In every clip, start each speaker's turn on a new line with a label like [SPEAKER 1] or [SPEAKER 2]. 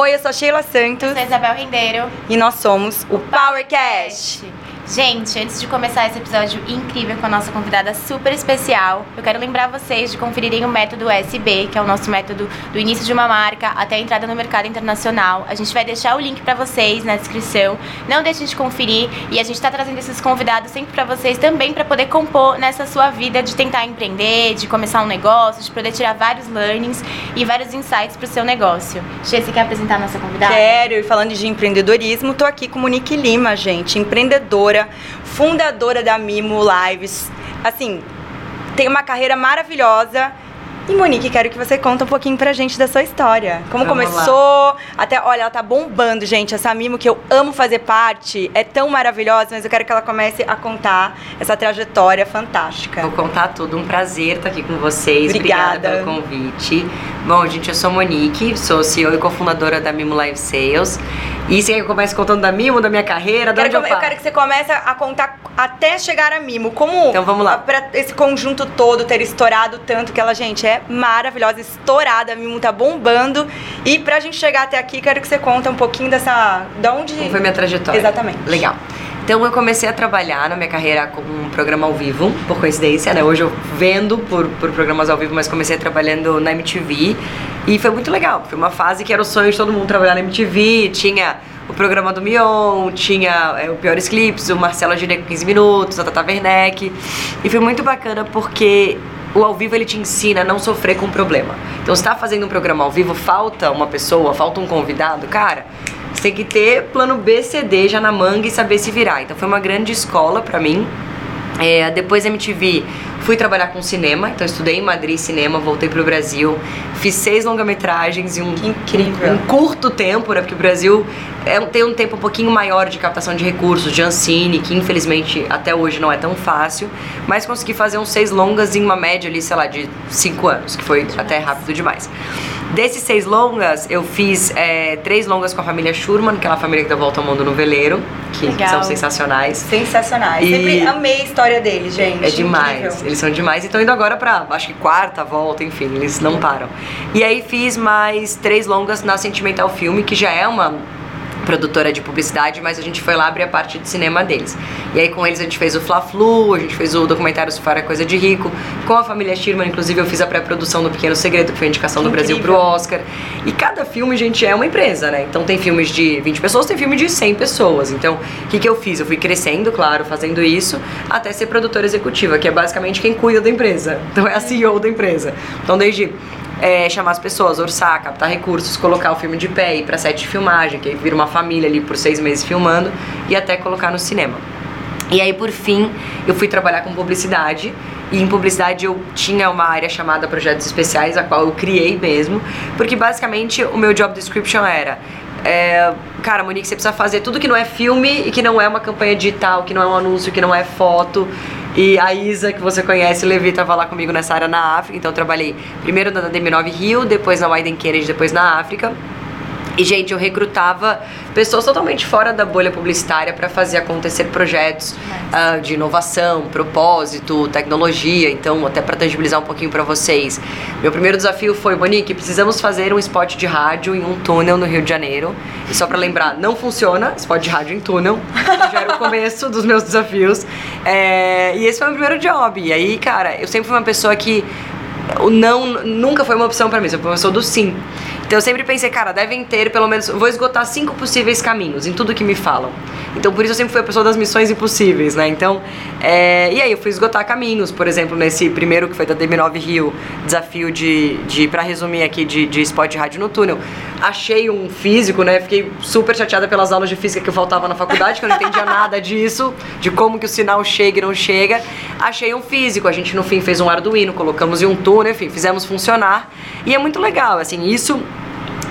[SPEAKER 1] Oi, eu sou a Sheila Santos
[SPEAKER 2] Eu sou Isabel Rendeiro.
[SPEAKER 1] e nós somos o PowerCast.
[SPEAKER 2] Gente, antes de começar esse episódio incrível com a nossa convidada super especial, eu quero lembrar vocês de conferirem o método USB, que é o nosso método do início de uma marca até a entrada no mercado internacional. A gente vai deixar o link pra vocês na descrição. Não deixem de conferir e a gente tá trazendo esses convidados sempre pra vocês também pra poder compor nessa sua vida de tentar empreender, de começar um negócio, de poder tirar vários learnings e vários insights pro seu negócio. Che, você quer apresentar a nossa convidada?
[SPEAKER 1] Quero, e falando de empreendedorismo, tô aqui com Monique Lima, gente, empreendedora, fundadora da Mimo Lives. Assim, tem uma carreira maravilhosa. E Monique, quero que você conte um pouquinho pra gente da sua história. Como
[SPEAKER 3] Vamos
[SPEAKER 1] começou, até, olha, ela tá bombando, gente. Essa Mimo que eu amo fazer parte, é tão maravilhosa, mas eu quero que ela comece a contar essa trajetória fantástica.
[SPEAKER 3] Vou contar tudo, um prazer estar aqui com vocês.
[SPEAKER 1] Obrigada.
[SPEAKER 3] pelo convite. Bom, gente, eu sou Monique, sou CEO e cofundadora da Mimo Live Sales. E você quer que eu comece contando da Mimo, da minha carreira, da onde eu
[SPEAKER 1] eu, quero que você comece a contar até chegar a Mimo. Como
[SPEAKER 3] Então vamos lá.
[SPEAKER 1] pra esse conjunto todo ter estourado tanto que ela, gente, é maravilhosa, estourada, a Mimo tá bombando. E pra gente chegar até aqui, quero que você conta um pouquinho dessa. Da onde.
[SPEAKER 3] Como foi minha trajetória?
[SPEAKER 1] Exatamente.
[SPEAKER 3] Legal. Então eu comecei a trabalhar na minha carreira com um programa ao vivo, por coincidência, né? Hoje eu vendo por, por programas ao vivo, mas comecei trabalhando na MTV e foi muito legal. Foi uma fase que era o sonho de todo mundo trabalhar na MTV, tinha o programa do Mion, tinha é, o Piores Clips, o Marcelo com 15 minutos, a Tata Werneck. E foi muito bacana porque o ao vivo ele te ensina a não sofrer com problema. Então, você tá fazendo um programa ao vivo, falta uma pessoa, falta um convidado, cara, você tem que ter plano B, C, D já na manga e saber se virar. Então, foi uma grande escola pra mim. É, depois MTV, fui trabalhar com cinema, então estudei em Madrid cinema, voltei pro Brasil, fiz seis longa-metragens em um,
[SPEAKER 1] Que incrível.
[SPEAKER 3] um curto tempo, né? Porque o Brasil é, tem um tempo um pouquinho maior de captação de recursos, de Ancine, que infelizmente até hoje não é tão fácil, mas consegui fazer uns seis longas em uma média ali, sei lá, de cinco anos, que foi até rápido demais. Desses seis longas, eu fiz é, três longas com a família Schurman, aquela família que dá volta ao mundo no veleiro, que
[SPEAKER 2] Legal.
[SPEAKER 3] são sensacionais.
[SPEAKER 1] Sensacionais.
[SPEAKER 3] E-
[SPEAKER 1] Sempre amei a história deles, gente.
[SPEAKER 3] É demais,
[SPEAKER 1] Incrível.
[SPEAKER 3] eles são demais. E estão indo agora pra, acho que quarta volta, enfim, eles não param. E aí fiz mais três longas na Sentimental Filme, que já é uma produtora de publicidade, mas a gente foi lá abrir a parte de cinema deles. E aí com eles a gente fez o Fla-Flu, a gente fez o documentário é Coisa de Rico, com a família Schirman, inclusive eu fiz a pré-produção do Pequeno Segredo, que foi a indicação
[SPEAKER 1] Que
[SPEAKER 3] do Brasil pro
[SPEAKER 1] incrível.
[SPEAKER 3] Oscar. E cada filme, gente, é uma empresa, né? Então tem filmes de 20 pessoas, tem filme de 100 pessoas. Então, o que, que eu fiz? Eu fui crescendo, claro, fazendo isso, até ser produtora executiva, que é basicamente quem cuida da empresa. Então é a CEO da empresa. Então, desde é, chamar as pessoas, orçar, captar recursos, colocar o filme de pé, ir pra set de filmagem, que aí vira uma família ali por seis meses filmando, e até colocar no cinema. E aí, por fim, eu fui trabalhar com publicidade. E em publicidade eu tinha uma área chamada Projetos Especiais, a qual eu criei mesmo. Porque basicamente o meu job description era. é, cara, Monique, você precisa fazer tudo que não é filme e que não é uma campanha digital, que não é um anúncio, que não é foto. E a Isa, que você conhece, Levi, estava lá comigo nessa área na África. Então eu trabalhei primeiro na DM9 Rio, depois na Widen Kennedy, depois na África. E, gente, eu recrutava pessoas totalmente fora da bolha publicitária para fazer acontecer projetos ah, de inovação, propósito, tecnologia. Então, até para tangibilizar um pouquinho para vocês. Meu primeiro desafio foi, Monique, precisamos fazer um spot de rádio em um túnel no Rio de Janeiro. E só para lembrar, não funciona spot de rádio em túnel. Então, já era o começo dos meus desafios. É, e esse foi o meu primeiro job. E aí, cara, eu sempre fui uma pessoa que o não nunca foi uma opção pra mim, uma opção do sim. Então eu sempre pensei, cara, devem ter pelo menos. Vou esgotar cinco possíveis caminhos em tudo que me falam. Então por isso eu sempre fui a pessoa das missões impossíveis, né? Então. é, e aí eu fui esgotar caminhos, por exemplo, nesse primeiro que foi da DM9 Rio, desafio de. de para resumir aqui, de, de spot de rádio no túnel. Achei um físico, né? Fiquei super chateada pelas aulas de física que eu faltava na faculdade, que eu não entendia nada disso, de como que o sinal chega e não chega. Achei um físico, a gente no fim fez um Arduino, colocamos em um túnel, enfim, fizemos funcionar. E é muito legal, assim, isso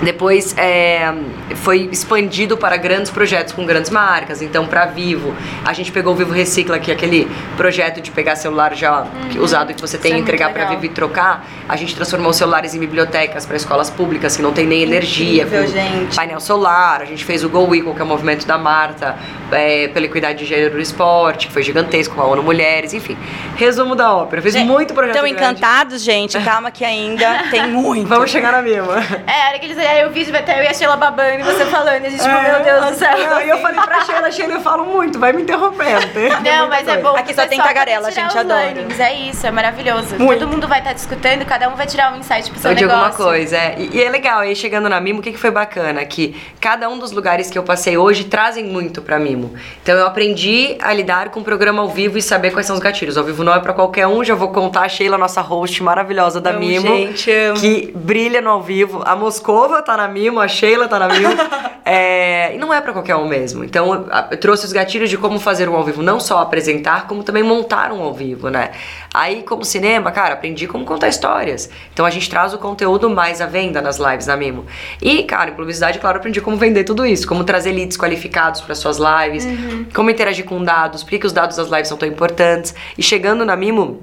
[SPEAKER 3] depois é, foi expandido para grandes projetos com grandes marcas. Então, para Vivo, a gente pegou o Vivo Recicla, que é aquele projeto de pegar celular já que- usado que você tem e
[SPEAKER 2] é muito
[SPEAKER 3] entregar para
[SPEAKER 2] legal.
[SPEAKER 3] Vivo e trocar. A gente transformou os celulares em bibliotecas para escolas públicas que não tem nem energia.
[SPEAKER 1] Incrível, gente.
[SPEAKER 3] Painel solar. A gente fez o Go Equal, que é o movimento da Marta, é, pela equidade de gênero no esporte, que foi gigantesco com a ONU Mulheres, enfim. Resumo da ópera. Fiz muito projeto
[SPEAKER 1] Estão encantados, gente? Calma que ainda tem muito.
[SPEAKER 3] Vamos chegar na mesma.
[SPEAKER 2] É, a hora que eles aí o vídeo vai ter eu e a Sheila babando e você falando. E a gente, tipo, meu Deus do céu.
[SPEAKER 3] Não, e eu falei pra Sheila, Sheila, eu falo muito, vai me interrompendo.
[SPEAKER 2] Não, mas é bom.
[SPEAKER 1] Aqui só tem tagarela,
[SPEAKER 2] tirar
[SPEAKER 1] gente, adora.
[SPEAKER 2] learnings. É isso, é maravilhoso.
[SPEAKER 1] Muito.
[SPEAKER 2] Todo mundo vai estar discutindo, cada um vai tirar um insight pro seu
[SPEAKER 3] Ou de
[SPEAKER 2] negócio.
[SPEAKER 3] alguma coisa, é. E, e é legal, aí chegando na Mimo, o que, que foi bacana? Que cada um dos lugares que eu passei hoje trazem muito pra Mimo. Então eu aprendi a lidar com o programa ao vivo e saber quais são os gatilhos. Ao vivo não é pra qualquer um, já vou contar a Sheila, nossa host maravilhosa da
[SPEAKER 1] Amo,
[SPEAKER 3] Mimo.
[SPEAKER 1] gente, amo.
[SPEAKER 3] Que brilha no ao vivo. A Moscova tá na Mimo, a Sheila tá na Mimo. É, e não é pra qualquer um mesmo. Então eu, trouxe os gatilhos de como fazer um ao vivo, não só apresentar, como também montar um ao vivo, né? Aí, como cinema, cara, aprendi como contar histórias. Então a gente traz o conteúdo mais à venda nas lives na Mimo. E, cara, em publicidade, claro, aprendi como vender tudo isso, como trazer leads qualificados para suas lives, como interagir com dados, por que os dados das lives são tão importantes. E chegando na Mimo,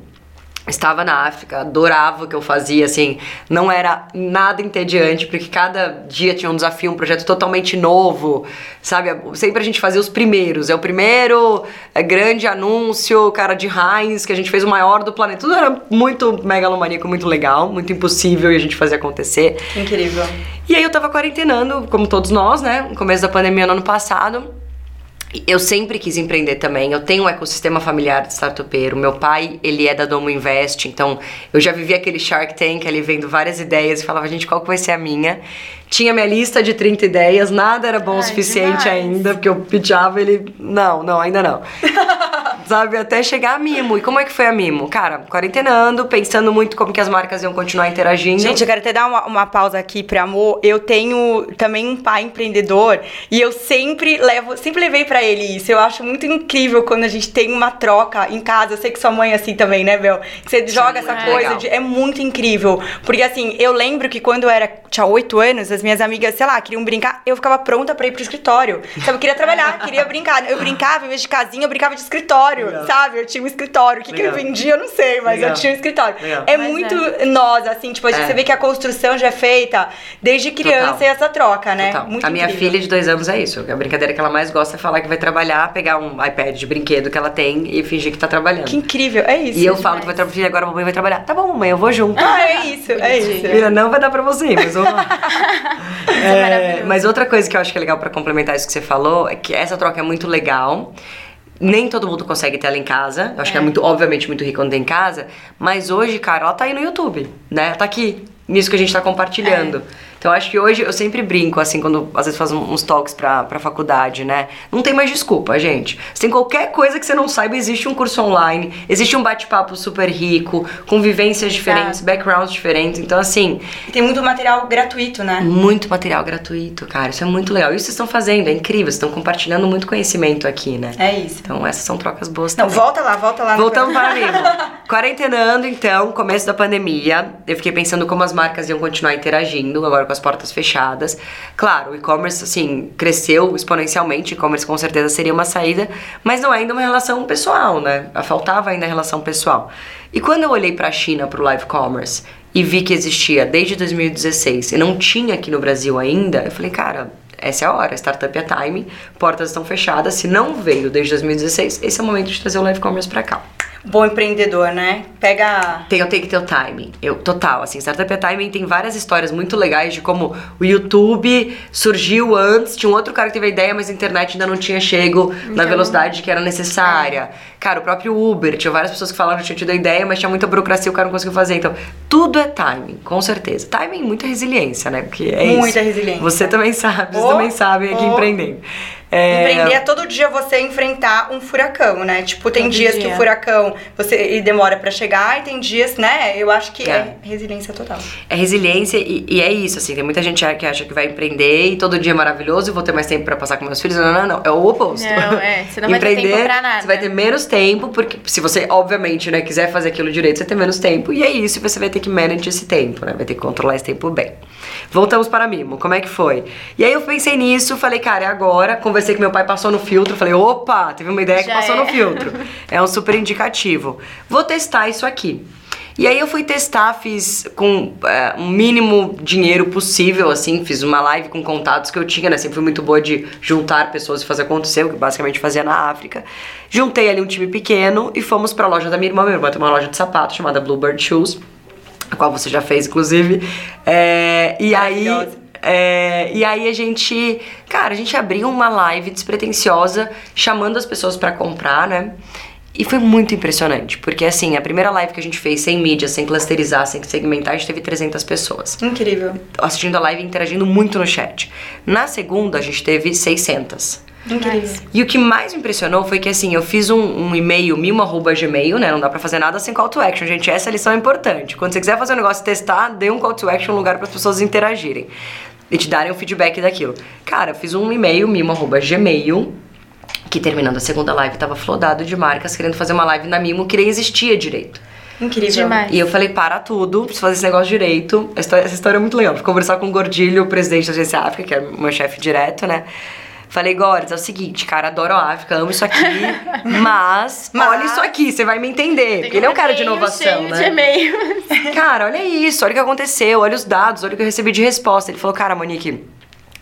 [SPEAKER 3] Estava na África, adorava o que eu fazia, assim, não era nada entediante, porque cada dia tinha um desafio, um projeto totalmente novo, sabe? Sempre a gente fazia os primeiros. É o primeiro é, grande anúncio, cara, de Heinz, que a gente fez o maior do planeta. Tudo era muito megalomaníaco, muito legal, muito impossível e a gente fazia acontecer.
[SPEAKER 1] Incrível.
[SPEAKER 3] E aí eu tava quarentenando, como todos nós, né? No começo da pandemia no ano passado. Eu sempre quis empreender também. Eu tenho um ecossistema familiar de startupeiro. Meu pai, ele é da Domo Invest, então eu já vivi aquele Shark Tank ali vendo várias ideias e falava, gente, qual que vai ser a minha? Tinha minha lista de 30 ideias, nada era bom o suficiente
[SPEAKER 2] demais.
[SPEAKER 3] ainda, porque eu pitchava ele, não, não, ainda não. Sabe, até chegar a Mimo. E como é que foi a Mimo? Cara, quarentenando, pensando muito como que as marcas iam continuar interagindo.
[SPEAKER 1] Gente, eu quero até dar uma, uma pausa aqui pra amor. Eu tenho também um pai empreendedor e eu sempre levo, sempre levei pra ele isso. Eu acho muito incrível quando a gente tem uma troca em casa. Eu sei que sua mãe é assim também, né, Bel? Que você joga essa
[SPEAKER 3] é
[SPEAKER 1] coisa de, é muito incrível. Porque assim, eu lembro que quando eu era tinha oito anos, as minhas amigas, sei lá, queriam brincar, eu ficava pronta pra ir pro escritório. Sabe, eu queria trabalhar, queria brincar. Eu brincava, em vez de casinha, eu brincava de escritório,
[SPEAKER 3] Legal.
[SPEAKER 1] sabe? Eu tinha um escritório. O que, que eu
[SPEAKER 3] Legal.
[SPEAKER 1] vendia, eu não sei, mas
[SPEAKER 3] Legal.
[SPEAKER 1] eu tinha um escritório.
[SPEAKER 3] Legal.
[SPEAKER 1] É
[SPEAKER 2] Mas
[SPEAKER 1] muito nós, assim, tipo, a gente-
[SPEAKER 3] É.
[SPEAKER 1] você vê que a construção já é feita desde criança
[SPEAKER 3] Total.
[SPEAKER 1] e essa troca, né?
[SPEAKER 3] Total.
[SPEAKER 1] Muito
[SPEAKER 3] a minha
[SPEAKER 1] incrível.
[SPEAKER 3] filha de dois anos é isso. A brincadeira que ela mais gosta é falar que vai trabalhar, pegar um iPad de brinquedo que ela tem e fingir que tá trabalhando.
[SPEAKER 1] Que incrível, é isso.
[SPEAKER 3] e eu falo que vai trabalhar, filha, agora a mamãe vai trabalhar. Tá bom, mamãe, eu vou junto.
[SPEAKER 1] Ah, é isso, é isso.
[SPEAKER 3] Filha, não vai dar pra você, mas vamos lá.
[SPEAKER 2] é maravilhoso.
[SPEAKER 3] mas outra coisa que eu acho que é legal pra complementar isso que você falou é que essa troca é muito legal. Nem todo mundo consegue ter ela em casa. Eu acho que é muito, obviamente, muito rico quando tem em casa. Mas hoje, cara, ela tá aí no YouTube, né? Tá aqui, nisso que a gente tá compartilhando. Então acho que hoje eu sempre brinco, assim, quando às vezes faço uns talks pra, pra faculdade, né? Não tem mais desculpa, gente. Se tem qualquer coisa que você não saiba, existe um curso online, existe um bate-papo super rico, com vivências diferentes, backgrounds diferentes. Então, assim,
[SPEAKER 1] E Tem muito material gratuito, né?
[SPEAKER 3] muito material gratuito, cara. Isso é muito legal. E isso vocês estão fazendo, é incrível. Vocês estão compartilhando muito conhecimento aqui, né?
[SPEAKER 1] É isso.
[SPEAKER 3] Então essas são trocas boas
[SPEAKER 1] Não,
[SPEAKER 3] também.
[SPEAKER 1] volta lá, volta lá.
[SPEAKER 3] Voltamos para mim. Quarentenando, então, começo da pandemia, eu fiquei pensando como as marcas iam continuar interagindo, agora com as portas fechadas. Claro, o e-commerce, assim, cresceu exponencialmente, e-commerce com certeza seria uma saída, mas não é ainda uma relação pessoal, né? Faltava ainda a relação pessoal. E quando eu olhei para a China, para o live commerce, e vi que existia desde 2016 e não tinha aqui no Brasil ainda, eu falei, cara, essa é a hora, startup é time, portas estão fechadas, se não veio desde 2016, esse é o momento de trazer o live commerce para cá.
[SPEAKER 1] Bom empreendedor, né? Pega.
[SPEAKER 3] Tem, eu tenho que ter o timing. Eu, total, assim, Startup é Timing tem várias histórias muito legais de como o YouTube surgiu antes, tinha um outro cara que teve a ideia, mas a internet ainda não tinha chego na velocidade que era necessária. Cara, o próprio Uber, tinha várias pessoas que falaram que tinham tido a ideia, mas tinha muita burocracia e o cara não conseguiu fazer. Então, tudo é timing, com certeza. Timing e muita resiliência, né? Porque é isso.
[SPEAKER 1] Muita resiliência.
[SPEAKER 3] Você também sabe, vocês
[SPEAKER 1] Oh,
[SPEAKER 3] também sabem aqui
[SPEAKER 1] oh.
[SPEAKER 3] empreendendo. É,
[SPEAKER 1] Empreender é todo dia você enfrentar um furacão, né? Tipo, tem
[SPEAKER 2] Todo
[SPEAKER 1] dias que
[SPEAKER 2] dia.
[SPEAKER 1] o furacão você, demora pra chegar e tem dias, né? Eu acho que é,
[SPEAKER 3] É.
[SPEAKER 1] resiliência total.
[SPEAKER 3] É resiliência e, e é isso, assim, tem muita gente que acha que vai empreender e todo dia é maravilhoso e vou ter mais tempo pra passar com meus filhos. Não, não, não, é o oposto.
[SPEAKER 2] Não, é, você não vai ter tempo pra nada.
[SPEAKER 3] Você vai ter menos tempo, porque se você, obviamente, né, quiser fazer aquilo direito, você tem menos tempo. E é isso, você vai ter que manage esse tempo, né? Vai ter que controlar esse tempo bem. Voltamos para Mimo, como é que foi? E aí eu pensei nisso, falei, cara, é agora. Conversei com meu pai, passou no filtro, falei, opa, teve uma ideia que
[SPEAKER 2] Já
[SPEAKER 3] passou
[SPEAKER 2] é.
[SPEAKER 3] no filtro. É um super indicativo. Vou testar isso aqui. E aí eu fui testar, fiz com é, um mínimo dinheiro possível, assim, fiz uma live com contatos que eu tinha, né? Sempre fui muito boa de juntar pessoas e fazer acontecer, o que basicamente fazia na África. Juntei ali um time pequeno e fomos pra loja da minha irmã. Minha irmã tem uma loja de sapatos chamada Bluebird Shoes, a qual você já fez, inclusive. É, e aí. É, e aí a gente, cara, a gente abriu uma live despretensiosa, chamando as pessoas pra comprar, né? E foi muito impressionante, porque assim, a primeira live que a gente fez sem mídia, sem clusterizar, sem segmentar, a gente teve 300 pessoas
[SPEAKER 1] Incrível.
[SPEAKER 3] assistindo a live e interagindo muito no chat. Na segunda, a gente teve 600.
[SPEAKER 1] Incrível.
[SPEAKER 3] E o que mais me impressionou foi que, assim, eu fiz um, um e-mail, mimo.gmail, né? Não dá pra fazer nada sem call to action, gente. Essa lição é importante. Quando você quiser fazer um negócio e testar, dê um call to action, um lugar para as pessoas interagirem. E te darem o feedback daquilo. Cara, eu fiz um e-mail, mimo.gmail, que terminando a segunda live tava flodado de marcas querendo fazer uma live na Mimo que nem existia direito.
[SPEAKER 1] Incrível.
[SPEAKER 2] Demais.
[SPEAKER 3] E eu falei, para tudo, preciso fazer esse negócio direito. A história- essa história é muito legal. Fui conversar com o Gordilho, o presidente da Agência África, que é meu chefe direto, né? Falei, Gores, é o seguinte, cara, adoro a África, amo isso aqui, mas,
[SPEAKER 1] Mas-
[SPEAKER 3] olha isso aqui, você vai me entender. Porque ele é um cara de inovação,
[SPEAKER 2] cheio
[SPEAKER 3] né?
[SPEAKER 2] de e-mail.
[SPEAKER 3] Cara, olha isso, olha o que aconteceu, olha os dados, olha o que eu recebi de resposta. Ele falou, cara, Monique,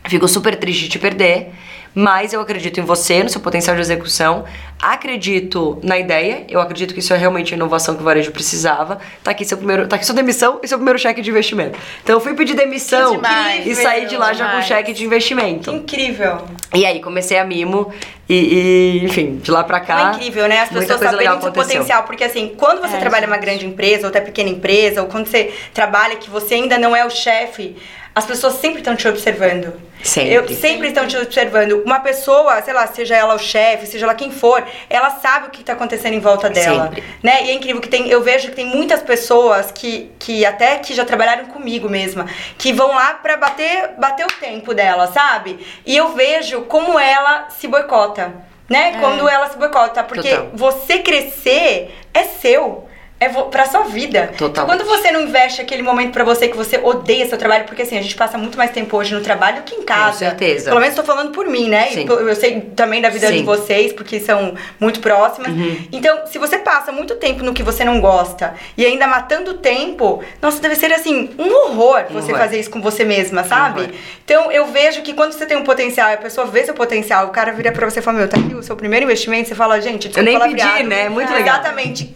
[SPEAKER 3] fico super triste de te perder, mas eu acredito em você, no seu potencial de execução, acredito na ideia, eu acredito que isso é realmente a inovação que o varejo precisava. Tá aqui seu primeiro, tá aqui sua demissão e seu primeiro cheque de investimento. Então eu fui pedir demissão
[SPEAKER 2] Que demais,
[SPEAKER 3] e saí de lá já com
[SPEAKER 2] demais.
[SPEAKER 3] cheque de investimento.
[SPEAKER 1] Incrível.
[SPEAKER 3] E aí comecei a mimo e, e, enfim, de lá pra cá.
[SPEAKER 1] Foi incrível, né? As pessoas
[SPEAKER 3] legal
[SPEAKER 1] do potencial. Porque assim, quando você
[SPEAKER 2] É,
[SPEAKER 1] trabalha em uma
[SPEAKER 2] gente.
[SPEAKER 1] grande empresa, ou até pequena empresa, ou quando você trabalha que você ainda não é o chefe, as pessoas sempre estão te observando.
[SPEAKER 3] Sempre.
[SPEAKER 1] Eu, sempre estão te observando. Uma pessoa, sei lá, seja ela o chefe, seja ela quem for, ela sabe o que está acontecendo em volta dela.
[SPEAKER 3] Sempre.
[SPEAKER 1] Né? E é incrível que tem, eu vejo que tem muitas pessoas que, que até que já trabalharam comigo mesma, que vão lá pra bater, bater o tempo dela, sabe? E eu vejo como ela se boicota, né? Quando ela se boicota, porque
[SPEAKER 3] Total.
[SPEAKER 1] você crescer é seu. É pra sua vida. Então,
[SPEAKER 3] Totalmente.
[SPEAKER 1] quando você não investe aquele momento pra você que você odeia seu trabalho, porque assim, a gente passa muito mais tempo hoje no trabalho do que em casa.
[SPEAKER 3] certeza.
[SPEAKER 1] Pelo menos tô falando por mim, né?
[SPEAKER 3] Sim.
[SPEAKER 1] eu sei também da vida de
[SPEAKER 3] Sim.
[SPEAKER 1] vocês, porque são muito próximas.
[SPEAKER 3] Uhum.
[SPEAKER 1] Então, se você passa muito tempo no que você não gosta e ainda matando tempo, nossa, deve ser assim, um horror
[SPEAKER 3] Um
[SPEAKER 1] você
[SPEAKER 3] horror.
[SPEAKER 1] fazer isso com você mesma, sabe? Então, eu vejo que quando você tem um potencial e a pessoa vê seu potencial, o cara vira pra você e fala, meu, tá aqui o seu primeiro investimento, você fala, gente, desculpa
[SPEAKER 3] nem pedi, né? Muito legal.
[SPEAKER 1] Exatamente.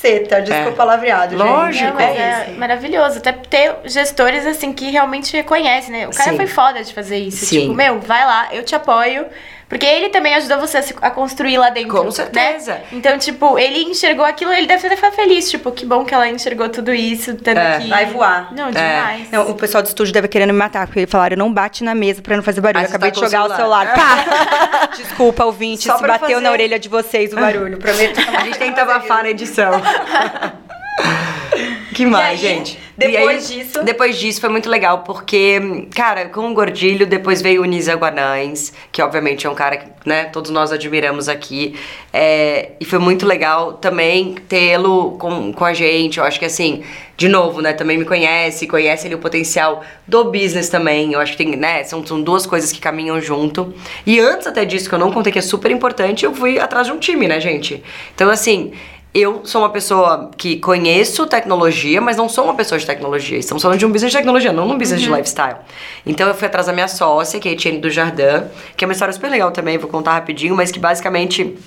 [SPEAKER 1] Caceta, desculpa
[SPEAKER 3] É.
[SPEAKER 1] o palavreado, gente.
[SPEAKER 3] Lógico.
[SPEAKER 2] Não,
[SPEAKER 1] É
[SPEAKER 2] é, maravilhoso. Até ter gestores, assim, que realmente reconhecem, né? O cara
[SPEAKER 3] Sim.
[SPEAKER 2] foi foda de fazer isso.
[SPEAKER 3] Sim.
[SPEAKER 2] Tipo, meu, vai lá, eu te apoio. Porque ele também ajudou você a, se- a construir lá dentro.
[SPEAKER 3] Com
[SPEAKER 2] né?
[SPEAKER 3] certeza.
[SPEAKER 2] Então, tipo, ele enxergou aquilo, ele deve ter ficado feliz. Tipo, que bom que ela enxergou tudo isso, tanto
[SPEAKER 3] É.
[SPEAKER 2] que.
[SPEAKER 1] Vai voar.
[SPEAKER 2] Não, demais.
[SPEAKER 1] Não, o pessoal do estúdio deve querendo me matar, porque falaram, não bate na mesa pra não fazer barulho. Acabei de
[SPEAKER 3] tacou o
[SPEAKER 1] jogar o celular.
[SPEAKER 3] celular.
[SPEAKER 1] Pá! Desculpa, ouvinte,
[SPEAKER 3] Só
[SPEAKER 1] se bateu
[SPEAKER 3] fazer-
[SPEAKER 1] na orelha de vocês o barulho. Prometo.
[SPEAKER 3] A gente tenta abafar na edição. que mais,
[SPEAKER 1] aí,
[SPEAKER 3] gente?
[SPEAKER 1] depois
[SPEAKER 3] aí,
[SPEAKER 1] disso?
[SPEAKER 3] Depois disso foi muito legal, porque, cara, com o Gordilho, depois veio o Nisa Guanães, que obviamente é um cara que, né, todos nós admiramos aqui. É, e foi muito legal também tê-lo com, com a gente. Eu acho que assim, de novo, né, também me conhece, conhece ali o potencial do business também. Eu acho que tem, né, são, são duas coisas que caminham junto. E antes até disso, que eu não contei que é super importante, eu fui atrás de um time, né, gente? Então, assim. Eu sou uma pessoa que conheço tecnologia, mas não sou uma pessoa de tecnologia. Estamos falando de um business de tecnologia, não num business de lifestyle. Então eu fui atrás da minha sócia, que é a Etienne do Jardim, que é uma história super legal também, vou contar rapidinho, mas que basicamente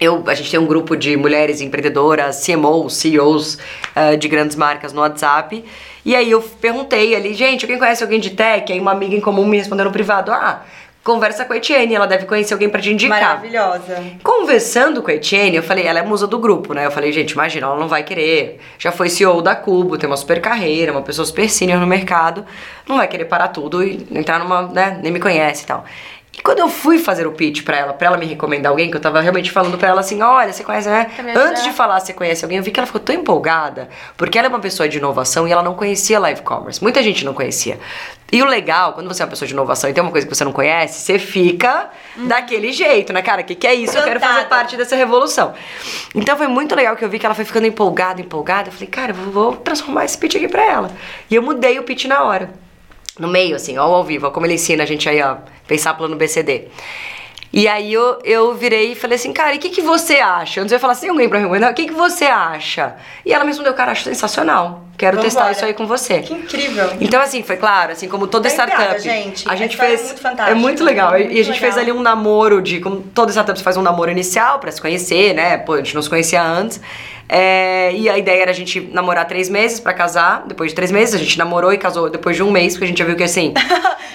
[SPEAKER 3] eu, a gente tem um grupo de mulheres empreendedoras, CMOs, CEOs eh, de grandes marcas no WhatsApp. E aí eu perguntei ali, gente, alguém conhece alguém de tech? Aí uma amiga em comum me respondeu no privado, ah, conversa com a Etienne, ela deve conhecer alguém pra te indicar.
[SPEAKER 1] Maravilhosa.
[SPEAKER 3] Conversando com a Etienne, eu falei, ela é musa do grupo, né? Eu falei, gente, imagina, ela não vai querer. Já foi CEO da Cubo, tem uma super carreira, uma pessoa super senior no mercado. Não vai querer parar tudo e entrar numa, né? Nem me conhece e tal. E quando eu fui fazer o pitch pra ela, pra ela me recomendar alguém, que eu tava realmente falando pra ela assim, olha, você conhece, né?
[SPEAKER 2] Ajudar?
[SPEAKER 3] Antes de falar se conhece alguém, eu vi que ela ficou tão empolgada, porque ela é uma pessoa de inovação e ela não conhecia live commerce. Muita gente não conhecia. E o legal, quando você é uma pessoa de inovação e tem uma coisa que você não conhece, você fica daquele jeito, né, cara? O que, que é isso? Eu quero fazer parte dessa revolução. Então foi muito legal que eu vi que ela foi ficando empolgada, empolgada. Eu falei, cara, eu vou transformar esse pitch aqui pra ela. E eu mudei o pitch na hora. No meio, assim, ó, ao vivo, ó, como ele ensina a gente aí, ó, pensar plano BCD. E aí eu, eu virei e falei assim, cara, e o que, que você acha? Antes eu ia falar assim, alguém pra mim, o que, que você acha? E ela me respondeu, cara, acho sensacional. Quero
[SPEAKER 1] Vambora.
[SPEAKER 3] testar isso aí com você.
[SPEAKER 1] Que incrível.
[SPEAKER 3] Então, assim, foi claro, assim, como toda
[SPEAKER 1] Tô
[SPEAKER 3] startup.
[SPEAKER 1] gente.
[SPEAKER 3] A
[SPEAKER 1] A
[SPEAKER 3] gente
[SPEAKER 1] é
[SPEAKER 3] fez.
[SPEAKER 1] muito fantástica.
[SPEAKER 3] É muito legal. E- e a
[SPEAKER 1] Muito
[SPEAKER 3] gente fez
[SPEAKER 1] legal.
[SPEAKER 3] ali um namoro de. Como toda startup você faz um namoro inicial pra se conhecer, né? Pô, a gente não se conhecia antes. É, e a ideia era a gente namorar três meses pra casar. Depois de três meses, a gente namorou e casou depois de um mês, porque a gente já viu que assim.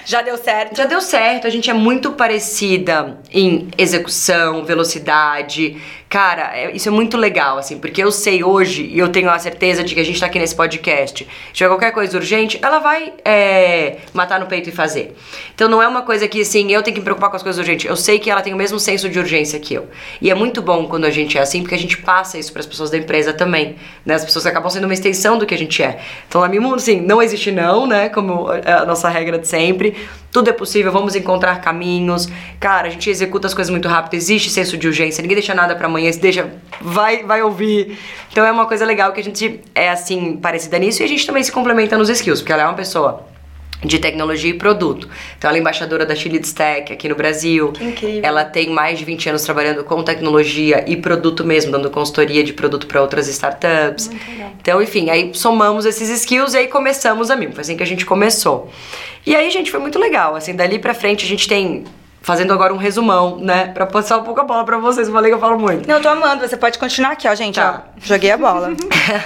[SPEAKER 1] Já deu certo.
[SPEAKER 3] Já deu certo, a gente é muito parecida em execução, velocidade. Cara, é- isso é muito legal, assim, porque eu sei hoje, e eu tenho a certeza de que a gente tá aqui nesse podcast, se tiver qualquer coisa urgente, ela vai é, matar no peito e fazer. Então não é uma coisa que, assim, eu tenho que me preocupar com as coisas urgentes. Eu sei que ela tem o mesmo senso de urgência que eu. E é muito bom quando a gente é assim, porque a gente passa isso pras pessoas da empresa também, né? As pessoas acabam sendo uma extensão do que a gente é. Então, na Mimo, assim, não existe não, né? Como a nossa regra de sempre. Tudo é possível, vamos encontrar caminhos. Cara, a gente executa as coisas muito rápido, existe senso de urgência, ninguém deixa nada pra amanhã, se deixa, vai, vai ouvir. Então é uma coisa legal que a gente é assim, parecida nisso, e a gente também se complementa nos skills, porque ela é uma pessoa de tecnologia e produto. Então ela é embaixadora da Chile Stack aqui no Brasil.
[SPEAKER 1] Que incrível.
[SPEAKER 3] Ela tem mais de 20 anos trabalhando com tecnologia e produto mesmo, dando consultoria de produto para outras startups. Então, enfim, aí somamos esses skills e aí começamos a Mimo. Foi assim que a gente começou. E aí, gente, foi muito legal. Assim, dali pra frente a gente tem fazendo agora um resumão, né, Pra passar um pouco a bola pra vocês. Eu falei que eu falo muito.
[SPEAKER 1] Não, eu tô amando. Você pode continuar aqui, ó, gente.
[SPEAKER 3] Tá.
[SPEAKER 1] Ó, joguei a bola.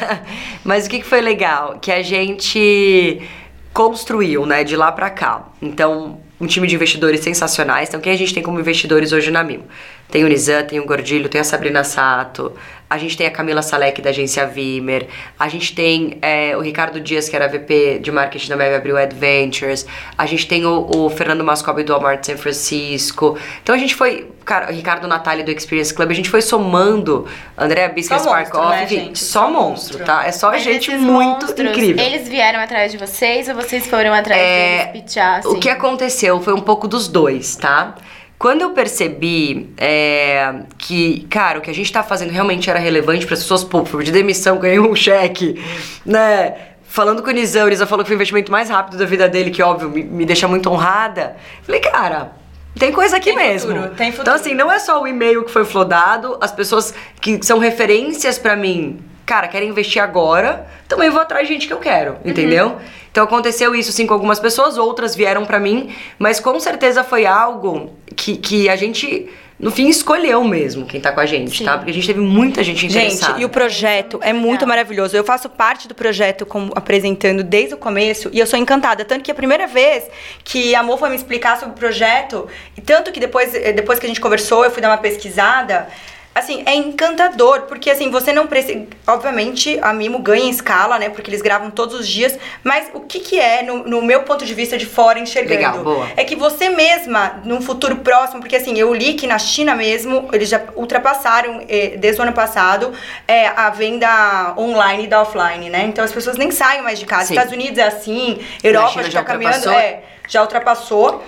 [SPEAKER 3] Mas o que, que foi legal? Que a gente construiu, né, de lá pra cá. Então, um time de investidores sensacionais. Então, quem a gente tem como investidores hoje na Mimo? Tem o Nizam, tem o Gordilho, tem a Sabrina Sato, a gente tem a Camila Salek da agência Vimer, a gente tem é, o Ricardo Dias, que era VP de marketing da Mega Abril Adventures, a gente tem o, o Fernando Mascobi do Walmart San Francisco. Então a gente foi, cara, o Ricardo Natali do Experience Club, a gente foi somando, André Bisca Spark Off,
[SPEAKER 1] né, gente?
[SPEAKER 3] só
[SPEAKER 1] Só
[SPEAKER 3] monstro,
[SPEAKER 1] monstro.
[SPEAKER 3] tá? É só
[SPEAKER 2] Mas
[SPEAKER 3] gente muito
[SPEAKER 2] monstros,
[SPEAKER 3] incrível.
[SPEAKER 2] Eles vieram atrás de vocês ou vocês foram atrás
[SPEAKER 3] É,
[SPEAKER 2] deles assim?
[SPEAKER 3] O que aconteceu foi um pouco dos dois, tá? Quando eu percebi é, que, cara, o que a gente tá fazendo realmente era relevante para as pessoas, pô, de demissão, ganhei um cheque, né? Falando com o Nizam, o Nizam falou que foi o investimento mais rápido da vida dele, que óbvio, me, me deixa muito honrada. Falei, cara, tem coisa aqui
[SPEAKER 1] Tem
[SPEAKER 3] mesmo.
[SPEAKER 1] futuro, tem futuro.
[SPEAKER 3] Então, assim, não é só o e-mail que foi flodado, as pessoas que são referências pra mim, cara, querem investir agora, também vou atrás de gente que eu quero, entendeu? Então aconteceu isso sim com algumas pessoas, outras vieram pra mim, mas com certeza foi algo que, que a gente, no fim, escolheu mesmo quem tá com a gente,
[SPEAKER 2] Sim.
[SPEAKER 3] tá? Porque a gente teve muita gente interessada.
[SPEAKER 1] Gente, e o projeto
[SPEAKER 2] é
[SPEAKER 1] é
[SPEAKER 2] muito legal.
[SPEAKER 1] maravilhoso. Eu faço parte do projeto como apresentando desde o começo e eu sou encantada. Tanto que a primeira vez que a Mo foi me explicar sobre o projeto, e tanto que depois, eh, depois que a gente conversou, eu fui dar uma pesquisada. Assim, é encantador, porque assim, você não precisa. Obviamente, a Mimo ganha em escala, né? Porque eles gravam todos os dias. Mas o que, que é, no, no meu ponto de vista de fora, enxergando?
[SPEAKER 3] Legal, boa.
[SPEAKER 1] É que você mesma, num futuro próximo, porque assim, eu li que na China mesmo, eles já ultrapassaram, eh, desde o ano passado, eh, a venda online e da offline, né? Então as pessoas nem saem mais de casa.
[SPEAKER 3] Sim.
[SPEAKER 1] Estados Unidos é assim, Europa já
[SPEAKER 3] já
[SPEAKER 1] tá caminhando, é, já ultrapassou.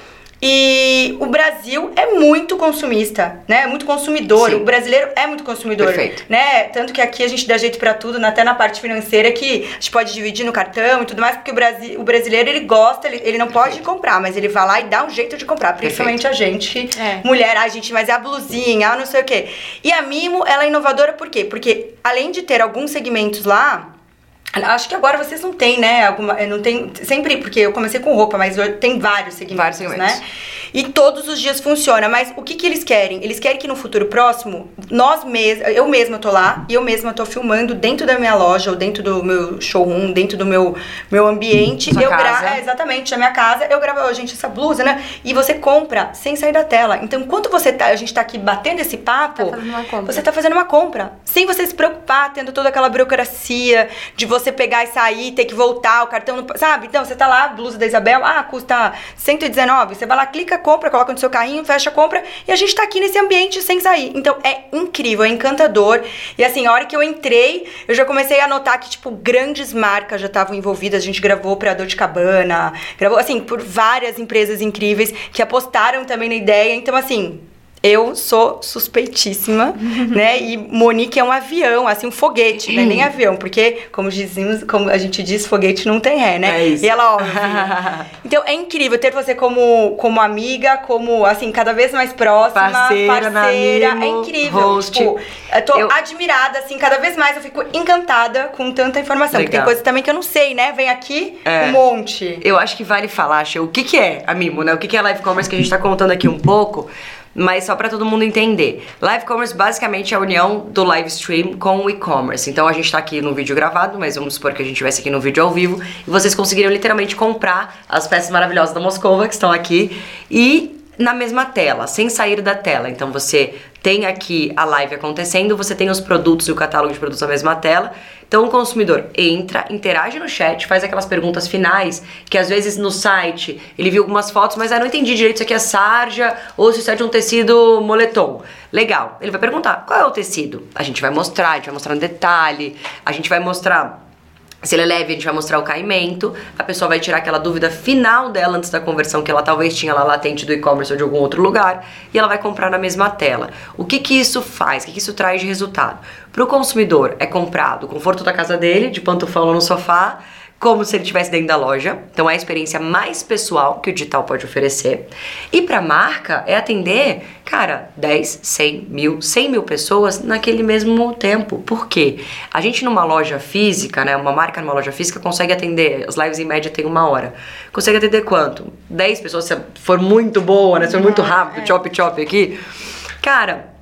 [SPEAKER 1] E o Brasil é muito consumista, né? É muito consumidor.
[SPEAKER 3] Sim.
[SPEAKER 1] O brasileiro é muito consumidor,
[SPEAKER 3] Perfeito.
[SPEAKER 1] né? Tanto que aqui a gente dá jeito pra tudo, até na parte financeira que a gente pode dividir no cartão e tudo mais, porque o, Brasi o brasileiro ele gosta, ele, ele não pode comprar, mas ele vai lá e dá um jeito de comprar, principalmente a gente,
[SPEAKER 2] É.
[SPEAKER 1] mulher, ai gente, mas é a blusinha, ah, não sei o quê. E a Mimo, ela é inovadora por quê? Porque além de ter alguns segmentos lá, Acho que agora vocês não têm, né? Alguma, não tem, sempre, porque eu comecei com roupa, mas tem vários segmentos,
[SPEAKER 3] Vários segmentos.
[SPEAKER 1] né? E todos os dias funciona. Mas o que, que eles querem? Eles querem que no futuro próximo, nós mesmos, eu mesma tô lá e eu mesma tô filmando dentro da minha loja, ou dentro do meu showroom, dentro do meu, meu ambiente.
[SPEAKER 3] Sua
[SPEAKER 1] eu gra-
[SPEAKER 3] casa.
[SPEAKER 1] é, exatamente, na minha casa, eu gravo, "Ó, gente, essa blusa, né? E você compra sem sair da tela. Então, enquanto você tá, a gente tá aqui batendo esse papo,
[SPEAKER 2] Tá
[SPEAKER 1] você tá fazendo uma compra. Sem você se preocupar, tendo toda aquela burocracia de você pegar e sair, ter que voltar, o cartão não. Sabe? Então, você tá lá, blusa da Isabel, ah, custa 119. Você vai lá, clica, compra, coloca no seu carrinho, fecha a compra e a gente tá aqui nesse ambiente sem sair. Então, é incrível, é encantador. E assim, a hora que eu entrei, eu já comecei a notar que, tipo, grandes marcas já estavam envolvidas. A gente gravou pra Dolce Cabana, gravou, assim, por várias empresas incríveis que apostaram também na ideia. Então, assim. Eu sou suspeitíssima, né? E Monique é um avião, assim, um foguete, né? Nem avião, porque, como dizemos, como a gente diz, foguete não tem ré, né?
[SPEAKER 3] É isso.
[SPEAKER 1] E ela, óbvio. então é incrível ter você como, como amiga, como, assim, cada vez mais próxima,
[SPEAKER 3] Parceira
[SPEAKER 1] parceira. É
[SPEAKER 3] Mimo,
[SPEAKER 1] incrível.
[SPEAKER 3] host.
[SPEAKER 1] Tipo, eu tô
[SPEAKER 3] Eu-
[SPEAKER 1] admirada, assim, cada vez mais eu fico encantada com tanta informação. Porque tem
[SPEAKER 3] Legal.
[SPEAKER 1] coisa também que eu não sei, né? Vem aqui
[SPEAKER 3] É.
[SPEAKER 1] um monte.
[SPEAKER 3] Eu acho que vale falar, Xê, o que, que é a Mimo, né? O que, que é a live commerce que a gente tá contando aqui um pouco. Mas só para todo mundo entender. Live commerce basicamente é a união do live stream com o e-commerce. Então a gente tá aqui no vídeo gravado, mas vamos supor que a gente estivesse aqui no vídeo ao vivo e vocês conseguiriam literalmente comprar as peças maravilhosas da Moscova que estão aqui e na mesma tela, sem sair da tela. Então você tem aqui a live acontecendo, você tem os produtos e o catálogo de produtos na mesma tela. Então o consumidor entra, interage no chat, faz aquelas perguntas finais, que às vezes no site ele viu algumas fotos, mas ah, não entendi direito se aqui é sarja ou se isso é de um tecido moletom. Legal. Ele vai perguntar: qual é o tecido? A gente vai mostrar, a gente vai mostrar no detalhe, a gente vai mostrar se ele é leve, a gente vai mostrar o caimento, a pessoa vai tirar aquela dúvida final dela antes da conversão que ela talvez tinha lá latente do e-commerce ou de algum outro lugar, e ela vai comprar na mesma tela. O que que isso faz? O que que isso traz de resultado? Para o consumidor é comprado o conforto da casa dele, de pantufão no sofá, como se ele estivesse dentro da loja. Então é a experiência mais pessoal que o digital pode oferecer. E para a marca é atender, cara, 10, 100 mil, 100 mil pessoas naquele mesmo tempo. Por quê? A gente numa loja física, né, uma marca numa loja física consegue atender, as lives em média tem uma hora. Consegue atender quanto? 10 pessoas, se for muito boa, né, se for muito rápido, é. chop chop aqui. Cara,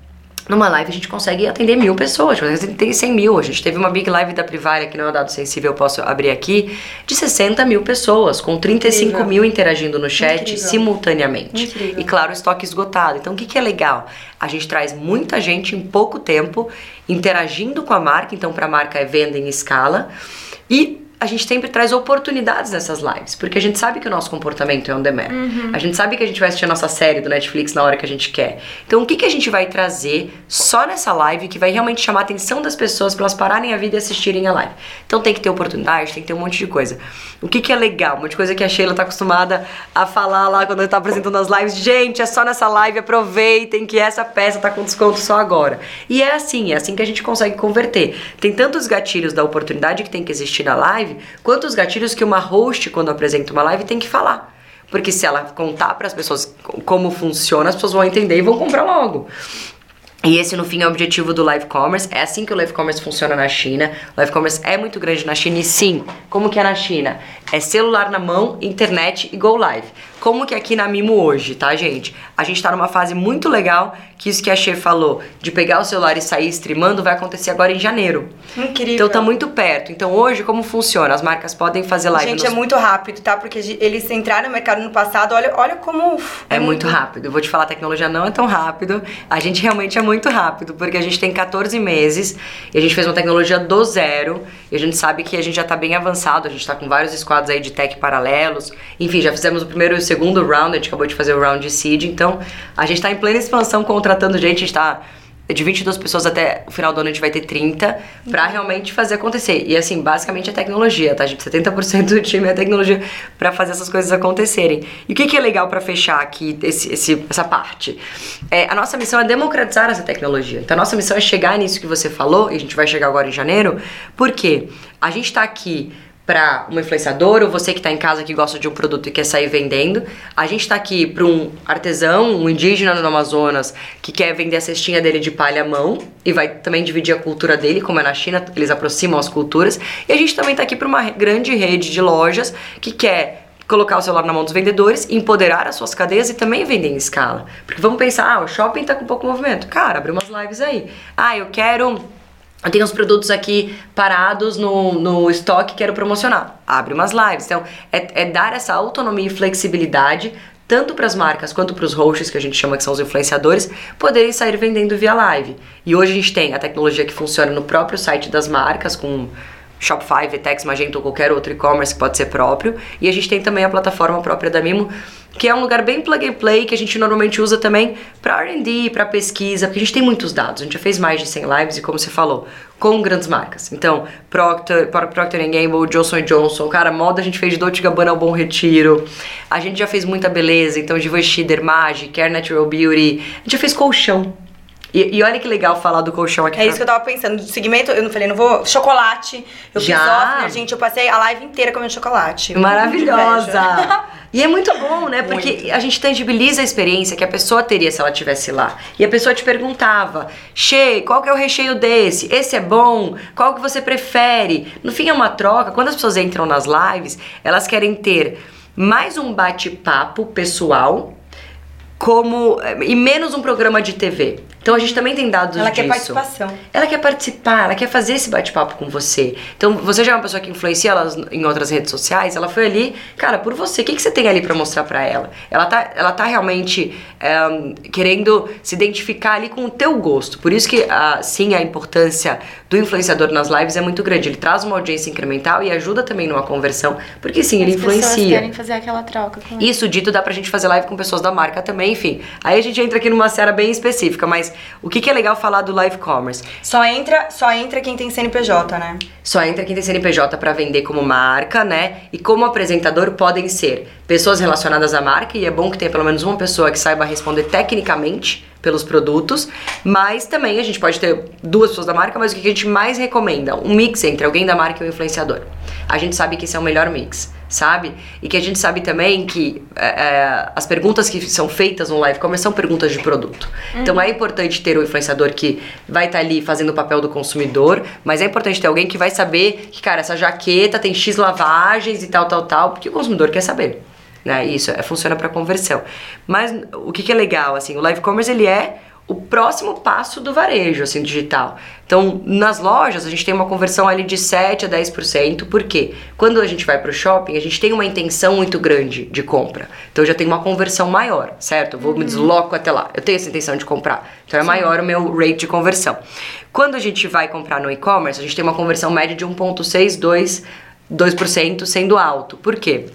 [SPEAKER 3] numa live a gente consegue atender mil pessoas, a gente tem 100 mil. A gente teve uma big live da Privária, que não é um dado sensível, eu posso abrir aqui, de 60 mil pessoas, com 35 Incrível. mil interagindo no chat Incrível. simultaneamente. Incrível. E claro, estoque esgotado. Então o que, que é legal? A gente traz muita gente em pouco tempo interagindo com a marca, então para a marca é venda em escala. E a gente sempre traz oportunidades nessas lives, porque a gente sabe que o nosso comportamento é on demand. Uhum. A gente sabe que a gente vai assistir a nossa série do Netflix na hora que a gente quer. Então, o que, que a gente vai trazer só nessa live que vai realmente chamar a atenção das pessoas para elas pararem a vida e assistirem a live? Então, tem que ter oportunidade, tem que ter um monte de coisa. O que, que é legal? Um monte de coisa que a Sheila tá acostumada a falar lá quando ela tá apresentando as lives. Gente, é só nessa live, aproveitem que essa peça tá com desconto só agora. E é assim, é assim que a gente consegue converter. Tem tantos gatilhos da oportunidade que tem que existir na live live, quantos gatilhos que uma host, quando apresenta uma live, tem que falar. Porque se ela contar para as pessoas como funciona, as pessoas vão entender e vão comprar logo. E esse, no fim, é o objetivo do live commerce. É assim que o live commerce funciona na China. O live commerce é muito grande na China e sim, como que é na China? É celular na mão, internet e go live. Como que é aqui na Mimo hoje, tá, gente? A gente tá numa fase muito legal, que isso que a Che falou, de pegar o celular e sair streamando, vai acontecer agora em janeiro.
[SPEAKER 1] Incrível.
[SPEAKER 3] Então tá muito perto. Então hoje, como funciona? As marcas podem fazer live
[SPEAKER 1] Gente,
[SPEAKER 3] nos...
[SPEAKER 1] é muito rápido, tá? Porque eles entraram no mercado no passado, olha, olha como...
[SPEAKER 3] É, é muito, rápido. Eu vou te falar, a tecnologia não é tão rápido. A gente realmente é muito rápido, porque a gente tem 14 meses e a gente fez uma tecnologia do zero e a gente sabe que a gente já tá bem avançado, a gente tá com vários squads aí de tech paralelos. Enfim, já fizemos o primeiro e o segundo round, a gente acabou de fazer o round de seed, então a gente está em plena expansão contratando gente, a gente está de 22 pessoas até o final do ano a gente vai ter 30 para realmente fazer acontecer. E assim, basicamente é tecnologia, tá, gente? 70% do time é tecnologia para fazer essas coisas acontecerem. E o que, que é legal para fechar aqui esse, esse, essa parte? É, a nossa missão é democratizar essa tecnologia. Então a nossa missão é chegar nisso que você falou, e a gente vai chegar agora em janeiro, porque a gente está aqui para uma influenciadora ou você que está em casa que gosta de um produto e quer sair vendendo. A gente está aqui para um artesão, um indígena no Amazonas que quer vender a cestinha dele de palha à mão e vai também dividir a cultura dele, como é na China, eles aproximam as culturas. E a gente também está aqui para uma grande rede de lojas que quer colocar o celular na mão dos vendedores, empoderar as suas cadeias e também vender em escala. Porque vamos pensar, ah, o shopping está com pouco movimento. Cara, abre umas lives aí. Ah, eu quero eu tenho os produtos aqui parados no, no estoque, quero promocionar. Abre umas lives. Então, é, é dar essa autonomia e flexibilidade tanto para as marcas quanto para os hosts, que a gente chama que são os influenciadores, poderem sair vendendo via live. E hoje a gente tem a tecnologia que funciona no próprio site das marcas, com Shopify, Vtex, Magento ou qualquer outro e-commerce que pode ser próprio. E a gente tem também a plataforma própria da Mimo, que é um lugar bem plug and play que a gente normalmente usa também para R&D, para pesquisa, porque a gente tem muitos dados. A gente já fez mais de 100 lives e como você falou, com grandes marcas. Então, Procter, Procter Gamble, Johnson Johnson, cara, moda a gente fez de Dolce Gabbana ao Bom Retiro. A gente já fez muita beleza, então Givenchy, Dermage, Care Natural Beauty. A gente já fez colchão. E, e, olha que legal falar do colchão aqui.
[SPEAKER 1] É pra... isso que eu tava pensando. Do segmento, eu não falei, não vou. Chocolate. Eu Já? fiz offner, gente. Eu passei a live inteira comendo chocolate.
[SPEAKER 3] Maravilhosa! E é muito bom, né? Porque muito. a gente tangibiliza a experiência que a pessoa teria se ela tivesse lá. E a pessoa te perguntava: Che, qual que é o recheio desse? Esse é bom? Qual que você prefere? No fim é uma troca. Quando as pessoas entram nas lives, elas querem ter mais um bate-papo pessoal como. e menos um programa de TV. Então a gente também tem dados
[SPEAKER 1] Ela
[SPEAKER 3] disso.
[SPEAKER 1] quer participação.
[SPEAKER 3] Ela quer participar, ela quer fazer esse bate-papo com você. Então, você já é uma pessoa que influencia ela em outras redes sociais, ela foi ali, cara, por você. O que, que você tem ali para mostrar para ela? Ela tá, ela tá realmente um, querendo se identificar ali com o teu gosto. Por isso que, uh, sim, a importância do influenciador nas lives é muito grande. Ele traz uma audiência incremental e ajuda também numa conversão, porque sim, ele
[SPEAKER 2] As
[SPEAKER 3] influencia.
[SPEAKER 2] pessoas querem fazer aquela troca com ele.
[SPEAKER 3] Isso dito, dá pra gente fazer live com pessoas da marca também, enfim. Aí a gente entra aqui numa série bem específica, mas o que, que é legal falar do live commerce?
[SPEAKER 1] Só entra, só entra quem tem CNPJ, né?
[SPEAKER 3] Só entra quem tem CNPJ para vender como marca, né? E como apresentador podem ser pessoas relacionadas à marca, e é bom que tenha pelo menos uma pessoa que saiba responder tecnicamente pelos produtos, mas também a gente pode ter duas pessoas da marca, mas o que a gente mais recomenda? Um mix entre alguém da marca e o influenciador. A gente sabe que esse é o melhor mix, sabe? E que a gente sabe também que é, é, as perguntas que são feitas no live commerce são perguntas de produto. Então é importante ter o influenciador que vai estar tá ali fazendo o papel do consumidor, mas é importante ter alguém que vai saber que, cara, essa jaqueta tem X lavagens e tal, tal, tal, porque o consumidor quer saber. Né? Isso é, funciona para conversão. Mas o que, que é legal, assim, o live commerce ele é o próximo passo do varejo, assim, digital. Então, nas lojas, a gente tem uma conversão ali de 7 a 10%, porque quando a gente vai para o shopping, a gente tem uma intenção muito grande de compra. Então, eu já tenho uma conversão maior, certo? Eu vou uhum. me desloco até lá. Eu tenho essa intenção de comprar. Então, é Sim. maior o meu rate de conversão. Quando a gente vai comprar no e-commerce, a gente tem uma conversão média de 1,62%, 2% sendo alto. Por quê?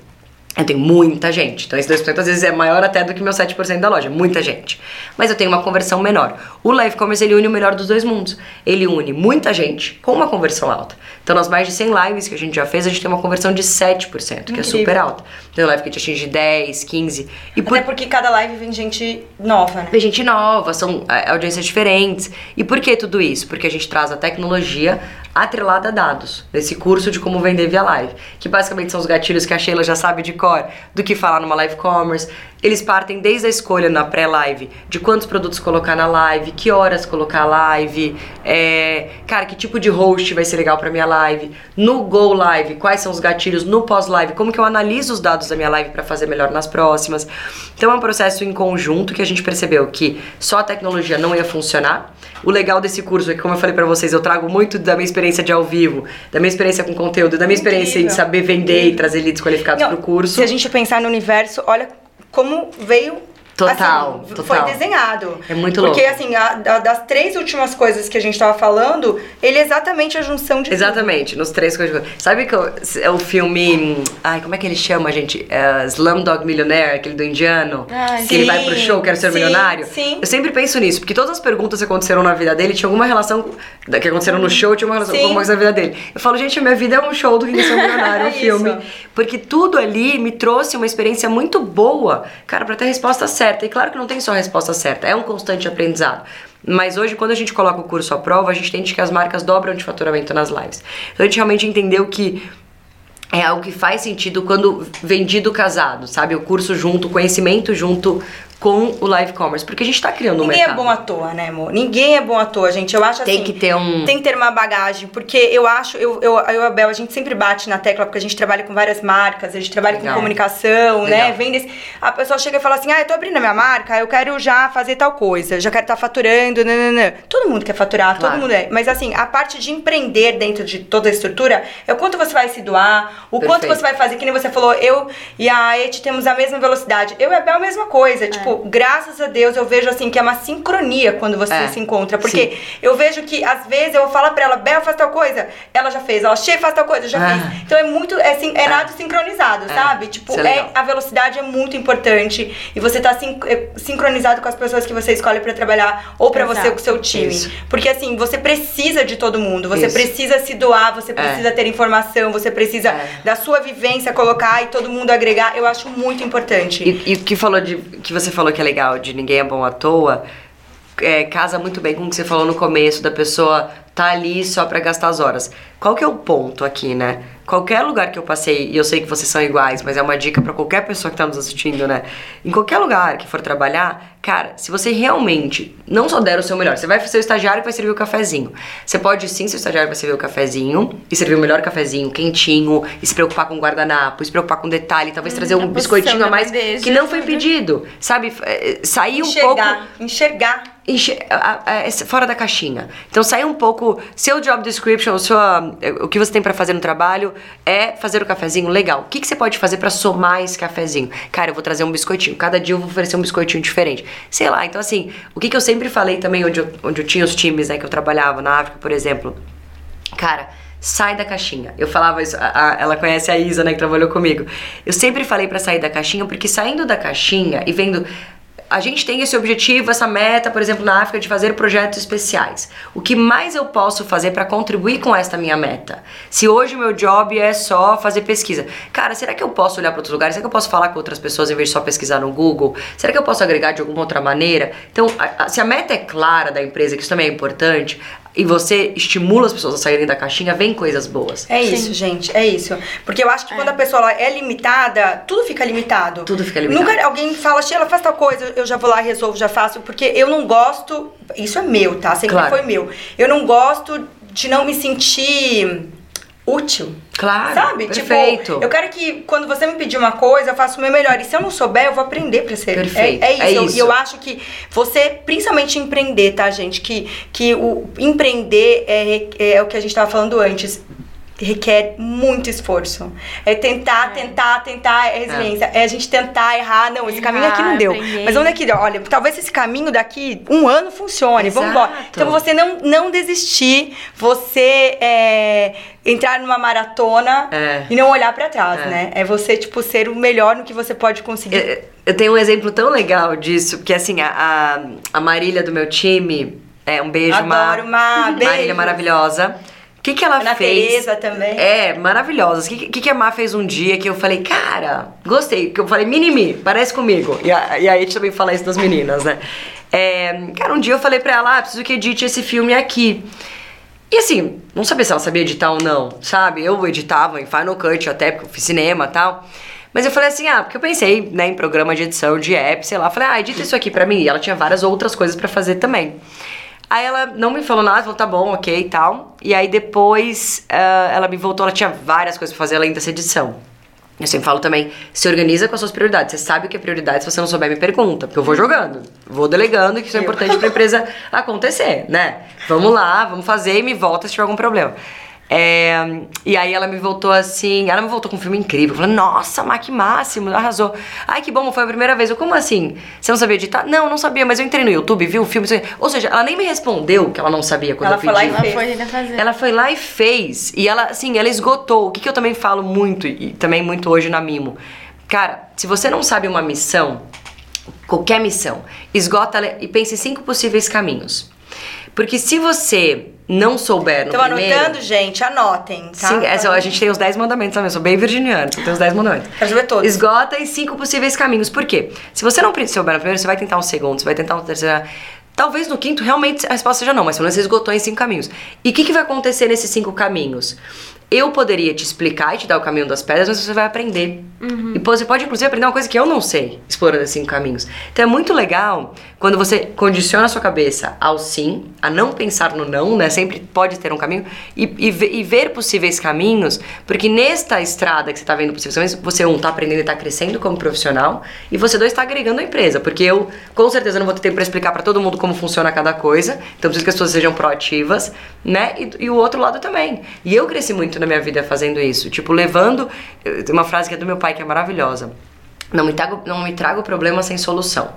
[SPEAKER 3] Eu tenho muita gente. Então esse 2% às vezes é maior até do que meu 7% da loja. Muita gente. Mas eu tenho uma conversão menor. O live commerce ele une o melhor dos dois mundos. Ele une muita gente com uma conversão alta. Então nas mais de 100 lives que a gente já fez, a gente tem uma conversão de 7%, Incrível. que é super alta. Tem live que a gente atinge 10, 15.
[SPEAKER 1] E Até por... porque cada live vem gente nova, né?
[SPEAKER 3] Vem gente nova, são é, audiências diferentes. E por que tudo isso? Porque a gente traz a tecnologia atrelada a dados. Nesse curso de como vender via live. Que basicamente são os gatilhos que a Sheila já sabe de cor do que falar numa live commerce. Eles partem desde a escolha na pré-live de quantos produtos colocar na live, que horas colocar a live, é, cara, que tipo de host vai ser legal para minha live, no Go Live, quais são os gatilhos, no pós-live, como que eu analiso os dados da minha live para fazer melhor nas próximas. Então é um processo em conjunto que a gente percebeu que só a tecnologia não ia funcionar. O legal desse curso é que, como eu falei para vocês, eu trago muito da minha experiência de ao vivo, da minha experiência com conteúdo, da minha Incrível. experiência em saber vender Incrível. e trazer leads qualificados para o curso.
[SPEAKER 1] Se a gente pensar no universo, olha como veio
[SPEAKER 3] Total,
[SPEAKER 1] assim,
[SPEAKER 3] total.
[SPEAKER 1] Foi desenhado.
[SPEAKER 3] É muito
[SPEAKER 1] Porque,
[SPEAKER 3] louco.
[SPEAKER 1] assim, a, a, das três últimas coisas que a gente tava falando, ele é exatamente a junção de
[SPEAKER 3] Exatamente,
[SPEAKER 1] tudo.
[SPEAKER 3] nos três coisas. Sabe que é o filme. Ai, como é que ele chama, gente? É Slumdog Millionaire, aquele do indiano.
[SPEAKER 1] Ai,
[SPEAKER 3] que
[SPEAKER 1] sim,
[SPEAKER 3] ele vai pro show, quero ser
[SPEAKER 1] sim,
[SPEAKER 3] milionário.
[SPEAKER 1] Sim.
[SPEAKER 3] Eu sempre penso nisso, porque todas as perguntas que aconteceram na vida dele tinham alguma relação. que aconteceram no show, tinha uma relação sim. com alguma coisa na vida dele. Eu falo, gente, a minha vida é um show do que ser milionário, um é filme. Porque tudo ali me trouxe uma experiência muito boa, cara, pra ter a resposta certa. E claro que não tem só resposta certa, é um constante aprendizado. Mas hoje, quando a gente coloca o curso à prova, a gente entende que as marcas dobram de faturamento nas lives. Então a gente realmente entendeu que é algo que faz sentido quando vendido casado, sabe? O curso junto, o conhecimento junto com o live commerce, porque a gente tá criando
[SPEAKER 1] Ninguém
[SPEAKER 3] um mercado.
[SPEAKER 1] Ninguém é bom à toa, né, amor? Ninguém é bom à toa, gente. Eu acho
[SPEAKER 3] tem
[SPEAKER 1] assim.
[SPEAKER 3] Tem que ter um.
[SPEAKER 1] Tem que ter uma bagagem, porque eu acho, eu, eu, eu e a Bel, a gente sempre bate na tecla, porque a gente trabalha com várias marcas, a gente trabalha
[SPEAKER 3] Legal.
[SPEAKER 1] com comunicação, né?
[SPEAKER 3] Legal.
[SPEAKER 1] né? Vendas. A pessoa chega e fala assim: ah, eu tô abrindo a minha marca, eu quero já fazer tal coisa, já quero estar tá faturando, nananã. Todo mundo quer faturar,
[SPEAKER 3] claro.
[SPEAKER 1] todo mundo é. Mas assim, a parte de empreender dentro de toda a estrutura é o quanto você vai se doar, o
[SPEAKER 3] Perfeito.
[SPEAKER 1] quanto você vai fazer, que nem você falou, eu e a Et temos a mesma velocidade. Eu e a Bel a mesma coisa. Tipo, graças a Deus, eu vejo assim que é uma sincronia quando você
[SPEAKER 3] É,
[SPEAKER 1] se encontra. Porque
[SPEAKER 3] sim.
[SPEAKER 1] eu vejo que às vezes eu vou falar pra ela, Bel, faz tal coisa. Ela já fez. Ela, Che, faz tal coisa, já
[SPEAKER 3] Ah.
[SPEAKER 1] fez. Então é muito, é, sin- é nada sincronizado,
[SPEAKER 3] É,
[SPEAKER 1] sabe? Tipo,
[SPEAKER 3] é
[SPEAKER 1] é, a velocidade é muito importante. E você tá sin- é, sincronizado com as pessoas que você escolhe pra trabalhar ou pra você com o seu time.
[SPEAKER 3] Isso.
[SPEAKER 1] Porque assim, você precisa de todo mundo. Você
[SPEAKER 3] Isso.
[SPEAKER 1] precisa se doar, você precisa ter informação, você precisa
[SPEAKER 3] É.
[SPEAKER 1] da sua vivência colocar e todo mundo agregar. Eu acho muito importante.
[SPEAKER 3] E, e o que, falou de, que você falou que é legal, de ninguém é bom à toa, é, casa muito bem com o que você falou no começo, da pessoa tá ali só para gastar as horas. Qual que é o ponto aqui, né? Qualquer lugar que eu passei, e eu sei que vocês são iguais, mas é uma dica para qualquer pessoa que tá nos assistindo, né? Em qualquer lugar que for trabalhar, cara, se você realmente não só der o seu melhor, você vai ser o estagiário que vai servir o cafezinho. Você pode sim ser o estagiário que vai servir o cafezinho e servir o melhor cafezinho, quentinho, e se preocupar com o guardanapo, e se preocupar com detalhe, talvez trazer um
[SPEAKER 2] a
[SPEAKER 3] biscoitinho a mais
[SPEAKER 2] bandeja,
[SPEAKER 3] que não foi
[SPEAKER 2] tudo.
[SPEAKER 3] pedido, sabe? É, Sair um pouco
[SPEAKER 1] Enxergar, enxergar.
[SPEAKER 3] Fora da caixinha. Então sair um pouco, seu job description, sua, o que você tem pra fazer no trabalho é fazer o cafezinho legal. O que, que você pode fazer pra somar esse cafezinho? Cara, eu vou trazer um biscoitinho. Cada dia eu vou oferecer um biscoitinho diferente. Sei lá, então assim, o que, que eu sempre falei também, onde eu, onde eu tinha os times, né, que eu trabalhava na África, por exemplo. Cara, sai da caixinha. Eu falava isso, a- a- ela conhece a Isa, né, que trabalhou comigo. Eu sempre falei pra sair da caixinha, porque saindo da caixinha e vendo. A gente tem esse objetivo, essa meta, por exemplo, na África, de fazer projetos especiais. O que mais eu posso fazer pra contribuir com esta minha meta? Se hoje o meu job é só fazer pesquisa, cara, será que eu posso olhar para outros lugares? Será que eu posso falar com outras pessoas em vez de só pesquisar no Google? Será que eu posso agregar de alguma outra maneira? Então, a- a- se a meta é clara da empresa, que isso também é importante, e você estimula as pessoas a saírem da caixinha, vem coisas boas.
[SPEAKER 1] É isso, gente, é isso. Porque eu acho que quando a pessoa ela é limitada, tudo fica limitado.
[SPEAKER 3] Tudo fica limitado.
[SPEAKER 1] Nunca alguém fala, Sheila, faz tal coisa, eu já vou lá, resolvo, já faço. Porque eu não gosto. Isso é meu, tá? Sempre
[SPEAKER 3] Claro.
[SPEAKER 1] foi meu. Eu não gosto de não me sentir útil.
[SPEAKER 3] Claro,
[SPEAKER 1] Sabe?
[SPEAKER 3] perfeito.
[SPEAKER 1] Tipo, eu quero que quando você me pedir uma coisa, eu faço o meu melhor. E se eu não souber, eu vou aprender pra ser.
[SPEAKER 3] Perfeito,
[SPEAKER 1] É, é isso.
[SPEAKER 3] é
[SPEAKER 1] Eu-
[SPEAKER 3] isso.
[SPEAKER 1] E eu, acho que você, principalmente empreender, tá, gente? Que, que o empreender é, é o que a gente tava falando antes. Requer muito esforço. É tentar, tentar, tentar, é resiliência. É. a gente tentar errar. Não, esse
[SPEAKER 2] Errar,
[SPEAKER 1] caminho aqui não deu.
[SPEAKER 2] aprender.
[SPEAKER 1] Mas onde é que deu? Olha, talvez esse caminho daqui um ano funcione. Vamos embora.
[SPEAKER 3] Exato.
[SPEAKER 1] Então você não, não desistir, você é, entrar numa maratona
[SPEAKER 3] É.
[SPEAKER 1] e não olhar pra trás,
[SPEAKER 3] É.
[SPEAKER 1] né? É você, tipo, ser o melhor no que você pode conseguir.
[SPEAKER 3] Eu, eu tenho um exemplo tão legal disso, porque assim, a, a, Marília do meu time, é um beijo,
[SPEAKER 1] Adoro, Má,
[SPEAKER 3] Marília
[SPEAKER 1] beijo.
[SPEAKER 3] maravilhosa. O que, que ela
[SPEAKER 1] Ana
[SPEAKER 3] fez?
[SPEAKER 1] Tereza também.
[SPEAKER 3] É, maravilhosa. O que, que, que a Má fez um dia que eu falei, cara, gostei. Que eu falei, mini-me, parece comigo. E a, e a gente também fala isso das meninas, né? É, cara, um dia eu falei pra ela, ah, preciso que edite esse filme aqui. E assim, não sabia se ela sabia editar ou não, sabe? Eu editava em Final Cut até, porque eu fiz cinema e tal. Mas eu falei assim, ah, porque eu pensei, né, em programa de edição de app, sei lá. Falei, ah, edita isso aqui pra mim. E ela tinha várias outras coisas pra fazer também. Aí ela não me falou nada, falou, tá bom, ok e tal. E aí depois ah, ela me voltou, ela tinha várias coisas pra fazer além dessa edição. Eu sempre falo também, se organiza com as suas prioridades. Você sabe o que é prioridade, se você não souber, me pergunta. Porque eu vou jogando, vou delegando, que isso é importante pra empresa acontecer, né? Vamos lá, vamos fazer e me volta se tiver algum problema. É, e aí ela me voltou assim, ela me voltou com um filme incrível. Falando, nossa, Mac Máximo, arrasou. Ai, que bom, foi a primeira vez. Eu, como assim? Você não sabia editar? Não, não sabia, mas eu entrei no YouTube, vi o filme. Ou seja, ela nem me respondeu que ela não sabia quando
[SPEAKER 1] Ela
[SPEAKER 3] eu
[SPEAKER 1] foi lá
[SPEAKER 3] pedi.
[SPEAKER 1] e
[SPEAKER 2] Ela
[SPEAKER 1] fez.
[SPEAKER 2] foi ainda fazer.
[SPEAKER 3] Ela foi lá e fez. E ela, assim, ela esgotou. O que, que eu também falo muito, e também muito hoje na Mimo. Cara, se você não sabe uma missão, qualquer missão, esgota ela e pense em cinco possíveis caminhos. Porque se você não souber no
[SPEAKER 1] Estão
[SPEAKER 3] primeiro...
[SPEAKER 1] anotando, gente? Anotem, tá?
[SPEAKER 3] Sim, essa, a gente tem os 10 mandamentos também. Eu sou bem virginiana, só tem os 10 mandamentos.
[SPEAKER 1] Quero saber todos.
[SPEAKER 3] Esgota em cinco possíveis caminhos. Por quê? Se você não souber no primeiro, você vai tentar um segundo, você vai tentar um terceiro. Talvez no quinto realmente a resposta seja não, mas pelo menos você esgotou em cinco caminhos. E o que, que vai acontecer nesses cinco caminhos? Eu poderia te explicar e te dar o caminho das pedras, mas você vai aprender. E você pode, inclusive, aprender uma coisa que eu não sei, explorando esses cinco caminhos. Então é muito legal quando você condiciona a sua cabeça ao sim, a não pensar no não, né? Sempre pode ter um caminho, e, e, e ver possíveis caminhos, porque nesta estrada que você tá vendo possíveis caminhos, você, um, tá aprendendo e tá crescendo como profissional, e você, dois, tá agregando a empresa. Porque eu, com certeza, não vou ter tempo pra explicar pra todo mundo como funciona cada coisa, então preciso que as pessoas sejam proativas, né? E, e o outro lado também. E eu cresci muito na minha vida fazendo isso, tipo, levando. eu- Tem uma frase que é do meu pai que é maravilhosa. Não me trago, não me trago problema sem solução.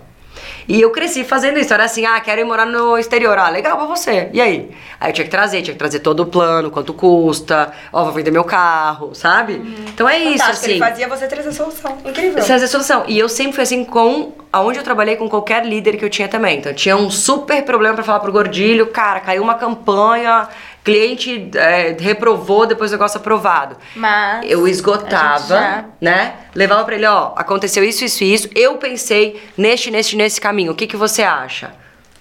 [SPEAKER 3] E eu cresci fazendo isso. Era assim, ah, quero ir morar no exterior. Ah, legal pra você. E aí? Aí eu tinha que trazer, tinha que trazer todo o plano, quanto custa, ó, vou vender meu carro, sabe? Então é isso,
[SPEAKER 1] Fantástico,
[SPEAKER 3] assim.
[SPEAKER 1] ele fazia você trazer a solução. Incrível.
[SPEAKER 3] A solução. E eu sempre fui assim com. Aonde eu trabalhei com qualquer líder que eu tinha também. Então tinha um super problema pra falar pro Gordilho, cara, caiu uma campanha, cliente é, reprovou depois do negócio aprovado.
[SPEAKER 2] Mas
[SPEAKER 3] Eu esgotava,
[SPEAKER 2] já-
[SPEAKER 3] né? Levava pra ele, ó, aconteceu isso, isso e isso. Eu pensei neste, neste, nesse caminho. O que, que você acha?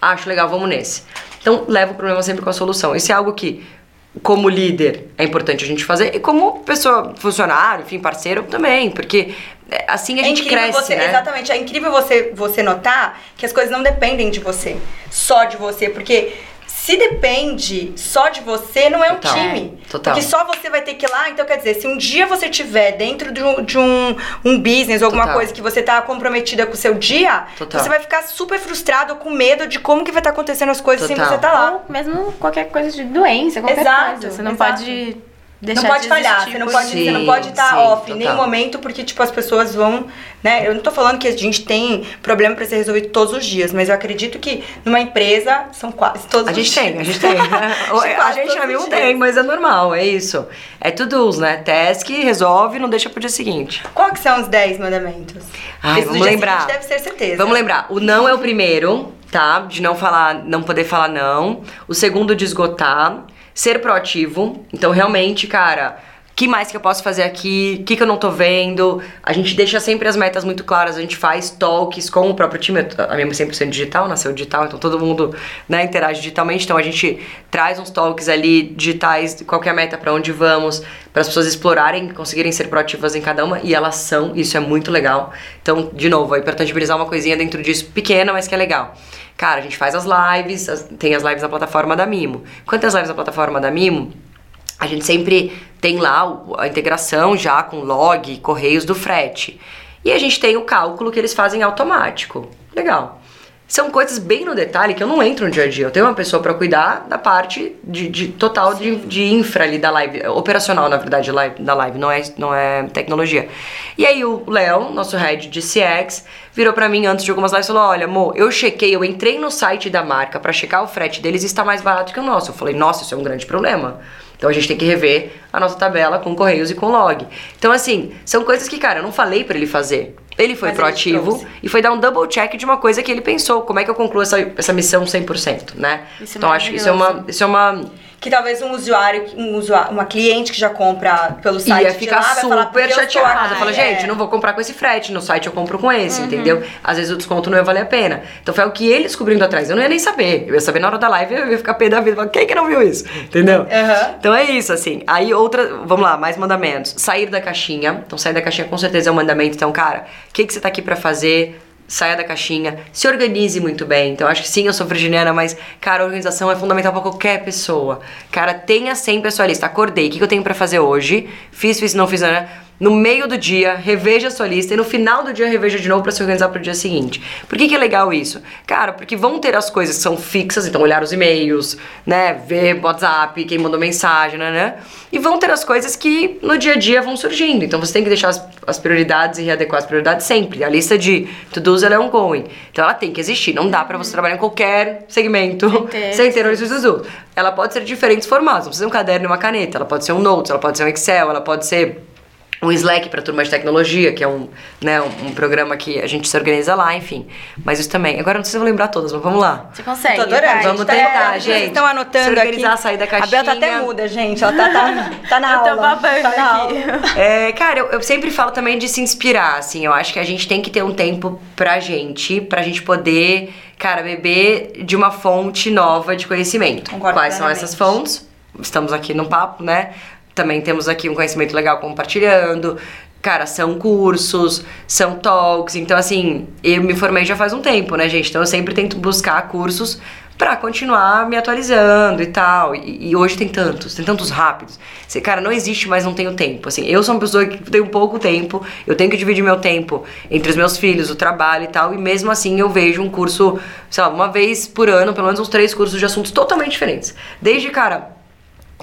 [SPEAKER 3] Acho legal, vamos nesse. Então, leva o problema sempre com a solução. Isso é algo que como líder é importante a gente fazer e como pessoa, funcionário, enfim, parceiro também, porque é, assim a
[SPEAKER 1] É
[SPEAKER 3] gente cresce,
[SPEAKER 1] você,
[SPEAKER 3] né?
[SPEAKER 1] Exatamente, é incrível você, você notar que as coisas não dependem de você, só de você, porque se depende só de você, não é um
[SPEAKER 3] Total.
[SPEAKER 1] time.
[SPEAKER 3] Total.
[SPEAKER 1] Porque só você vai ter que ir lá, então quer dizer, se um dia você tiver dentro de um, de um, um business ou alguma
[SPEAKER 3] Total.
[SPEAKER 1] coisa que você tá comprometida com o seu dia,
[SPEAKER 3] Total.
[SPEAKER 1] você vai ficar super frustrado com medo de como que vai estar acontecendo as coisas sem você estar lá.
[SPEAKER 2] Ou mesmo qualquer coisa de doença, qualquer
[SPEAKER 1] Exato,
[SPEAKER 2] coisa. Você não
[SPEAKER 1] exato.
[SPEAKER 2] pode deixar
[SPEAKER 1] não pode
[SPEAKER 2] de
[SPEAKER 1] falhar, você não pode, você não
[SPEAKER 3] Sim,
[SPEAKER 1] pode estar
[SPEAKER 3] sim,
[SPEAKER 1] off em nenhum momento, porque tipo as pessoas vão, né? Eu não tô falando que a gente tem problema pra ser resolvido todos os dias, mas eu acredito que numa empresa são quase todos
[SPEAKER 3] A
[SPEAKER 1] os
[SPEAKER 3] gente
[SPEAKER 1] dias.
[SPEAKER 3] tem, a gente tem. a
[SPEAKER 1] Quase
[SPEAKER 3] gente na
[SPEAKER 1] dias.
[SPEAKER 3] tem, mas é normal, é isso. É tudo, né? Task, resolve, não deixa pro dia seguinte.
[SPEAKER 1] Qual que são os 10 mandamentos?
[SPEAKER 3] Ai,
[SPEAKER 1] Esse
[SPEAKER 3] vamos lembrar.
[SPEAKER 1] Deve ser certeza.
[SPEAKER 3] Vamos lembrar, o não é o primeiro, tá? De não falar, não poder falar não. O segundo, de esgotar. Ser proativo. Então, realmente, cara, que mais que eu posso fazer aqui? O que, que eu não tô vendo? A gente deixa sempre as metas muito claras. A gente faz talks com o próprio time. A minha é 100% digital, nasceu digital, então todo mundo né, interage digitalmente. Então, a gente traz uns talks ali digitais, qual é a meta, pra onde vamos, para as pessoas explorarem, conseguirem ser proativas em cada uma. E elas são, isso é muito legal. Então, de novo, é hipertangibilizar uma coisinha dentro disso, pequena, mas que é legal. Cara, a gente faz as lives, as- tem as lives na plataforma da Mimo. Quanto às lives na plataforma da Mimo, a gente sempre tem lá a integração já com log, correios do frete. E a gente tem o cálculo que eles fazem automático. Legal. São coisas bem no detalhe que eu não entro no dia a dia. Eu tenho uma pessoa pra cuidar da parte de, de total de, de infra ali da live, operacional, na verdade, live- da live, não é, não é tecnologia. E aí o Léo, nosso head de CX, virou pra mim antes de algumas lives e falou: Olha, amor, eu chequei, eu entrei no site da marca pra checar o frete deles e está mais barato que o nosso. Eu falei: Nossa, isso é um grande problema. Então a gente tem que rever a nossa tabela com correios e com log. Então, assim, são coisas que, cara, eu não falei pra ele fazer. Ele foi
[SPEAKER 1] Mas ele
[SPEAKER 3] proativo
[SPEAKER 1] trouxe.
[SPEAKER 3] e foi dar um double check de uma coisa que ele pensou. Como é que eu concluo essa, essa missão 100%, né?
[SPEAKER 2] Isso é
[SPEAKER 3] então acho que isso é uma, isso é uma
[SPEAKER 1] Que talvez um usuário, um usuário, uma cliente que já compra pelo site
[SPEAKER 3] ia ficar
[SPEAKER 1] lá falar,
[SPEAKER 3] super
[SPEAKER 1] "Porque eu estou
[SPEAKER 3] chateada.
[SPEAKER 1] aqui",
[SPEAKER 3] Fala,
[SPEAKER 1] é.
[SPEAKER 3] gente, não vou comprar com esse frete, no site eu compro com esse,
[SPEAKER 1] Uhum.
[SPEAKER 3] entendeu? Às vezes o desconto não ia valer a pena. Então foi o que ele descobrindo atrás. Eu não ia nem saber. Eu ia saber na hora da live, eu ia ficar pé da vida. Falar, Quem que não viu isso? Entendeu?
[SPEAKER 1] Aham.
[SPEAKER 3] Então é isso, assim. Aí outra, vamos lá, mais mandamentos. Sair da caixinha. Então sair da caixinha com certeza é um mandamento. Então, cara, o que, que você tá aqui pra fazer? Saia da caixinha, se organize muito bem. Então, acho que sim, eu sou virginiana, mas, cara, organização é fundamental pra qualquer pessoa. Cara, tenha sempre a sua lista. Acordei, o que, que eu tenho pra fazer hoje? Fiz, fiz, não fiz, né? No meio do dia, reveja a sua lista e no final do dia reveja de novo pra se organizar pro dia seguinte. Por que, que é legal isso? Cara, porque vão ter as coisas que são fixas, então olhar os e-mails, né? Ver WhatsApp, quem mandou mensagem, né? né? E vão ter as coisas que no dia a dia vão surgindo. Então você tem que deixar as, as prioridades e readequar as prioridades sempre. A lista de to-dos ela é ongoing. Então ela tem que existir. Não dá pra você trabalhar em qualquer segmento sem ter de to-dos. Ela pode ser de diferentes formatos. Não precisa ser um caderno e uma caneta. Ela pode ser um Notes, ela pode ser um Excel, ela pode ser um Slack para turma de tecnologia, que é um, né, um, um programa que a gente se organiza lá, enfim. Mas isso também. Agora eu não sei se eu vou lembrar todas, mas vamos lá.
[SPEAKER 2] Você consegue.
[SPEAKER 1] Tô adorando.
[SPEAKER 3] Vamos
[SPEAKER 1] Tá-
[SPEAKER 3] tentar,
[SPEAKER 1] vocês
[SPEAKER 3] gente.
[SPEAKER 1] estão anotando
[SPEAKER 3] Se organizar,
[SPEAKER 1] aqui.
[SPEAKER 3] sair da
[SPEAKER 1] A Bel tá até
[SPEAKER 3] caixinha.
[SPEAKER 1] muda, gente. Ela tá, tá, tá na
[SPEAKER 2] Eu tô
[SPEAKER 1] aula.
[SPEAKER 2] babando
[SPEAKER 1] tá na
[SPEAKER 2] aqui.
[SPEAKER 1] aula.
[SPEAKER 3] É, cara, eu, eu sempre falo também de se inspirar, assim. Eu acho que a gente tem que ter um tempo pra gente, pra gente poder, cara, beber de uma fonte nova de conhecimento.
[SPEAKER 1] Concordo
[SPEAKER 3] Quais são essas fontes? Estamos aqui no papo, né? Também temos aqui um conhecimento legal compartilhando. Cara, são cursos, são talks. Então, assim, eu me formei já faz um tempo, né, gente? Então, eu sempre tento buscar cursos pra continuar me atualizando e tal. E, e hoje tem tantos, tem tantos rápidos. Você, cara, não existe mais não tenho tempo. Assim, eu sou uma pessoa que tenho pouco tempo, eu tenho que dividir meu tempo entre os meus filhos, o trabalho e tal. E mesmo assim eu vejo um curso, sei lá, uma vez por ano, pelo menos uns três cursos de assuntos totalmente diferentes. Desde, cara,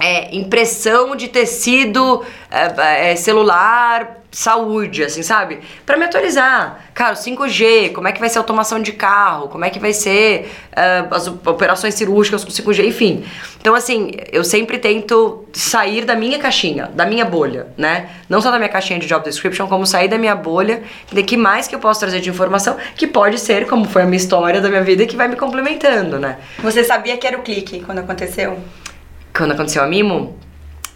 [SPEAKER 3] é, impressão de tecido é, é, celular, saúde, assim, sabe? Pra me atualizar. Cara, o 5G, como é que vai ser a automação de carro, como é que vai ser é, as operações cirúrgicas com 5G, enfim. Então, assim, eu sempre tento sair da minha caixinha, da minha bolha, né? Não só da minha caixinha de job description, como sair da minha bolha, de que mais que eu posso trazer de informação, que pode ser, como foi a minha história da minha vida, que vai me complementando, né?
[SPEAKER 1] Você sabia que era o clique quando aconteceu?
[SPEAKER 3] Quando aconteceu a Mimo,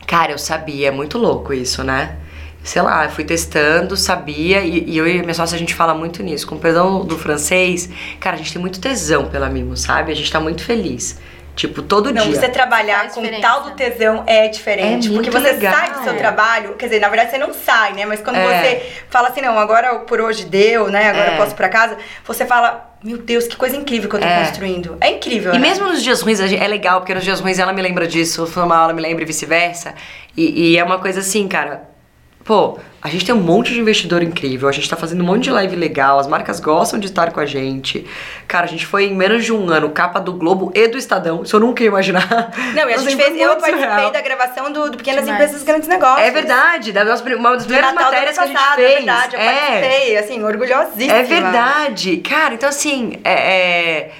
[SPEAKER 3] cara, eu sabia, é muito louco isso, né? Sei lá, eu fui testando, sabia, e, e eu e minha sócia a gente fala muito nisso. Com perdão do francês, cara, a gente tem muito tesão pela Mimo, sabe? A gente tá muito feliz Tipo, todo
[SPEAKER 1] Não,
[SPEAKER 3] dia.
[SPEAKER 1] você trabalhar com tal do tesão é diferente.
[SPEAKER 3] É
[SPEAKER 1] porque
[SPEAKER 3] muito
[SPEAKER 1] você
[SPEAKER 3] legal.
[SPEAKER 1] sai do seu
[SPEAKER 3] É.
[SPEAKER 1] trabalho, quer dizer, na verdade você não sai, né? Mas quando
[SPEAKER 3] É.
[SPEAKER 1] você fala assim, não, agora por hoje deu, né? Agora
[SPEAKER 3] É.
[SPEAKER 1] eu posso ir pra casa, você fala, meu Deus, que coisa incrível que eu tô
[SPEAKER 3] É.
[SPEAKER 1] construindo. É incrível,
[SPEAKER 3] E
[SPEAKER 1] né?
[SPEAKER 3] mesmo nos dias ruins, é legal, porque nos dias ruins ela me lembra disso, foi mal, ela me lembra e vice-versa. E, e é uma coisa assim, cara. Pô, a gente tem um monte de investidor incrível, a gente tá fazendo um monte de live legal, as marcas gostam de estar com a gente. Cara, a gente foi em menos de um ano capa do Globo e do Estadão, isso eu nunca ia imaginar.
[SPEAKER 1] Não, e a gente
[SPEAKER 3] foi
[SPEAKER 1] fez, eu participei
[SPEAKER 3] surreal.
[SPEAKER 1] da gravação do, do Pequenas
[SPEAKER 2] Demais.
[SPEAKER 1] Empresas Grandes Negócios.
[SPEAKER 3] É verdade, da nossa, uma das primeiras
[SPEAKER 1] Natal
[SPEAKER 3] matérias que a gente
[SPEAKER 1] passado,
[SPEAKER 3] fez.
[SPEAKER 1] é verdade, eu participei, assim, orgulhosíssima.
[SPEAKER 3] É verdade. Cara, então assim, é, é-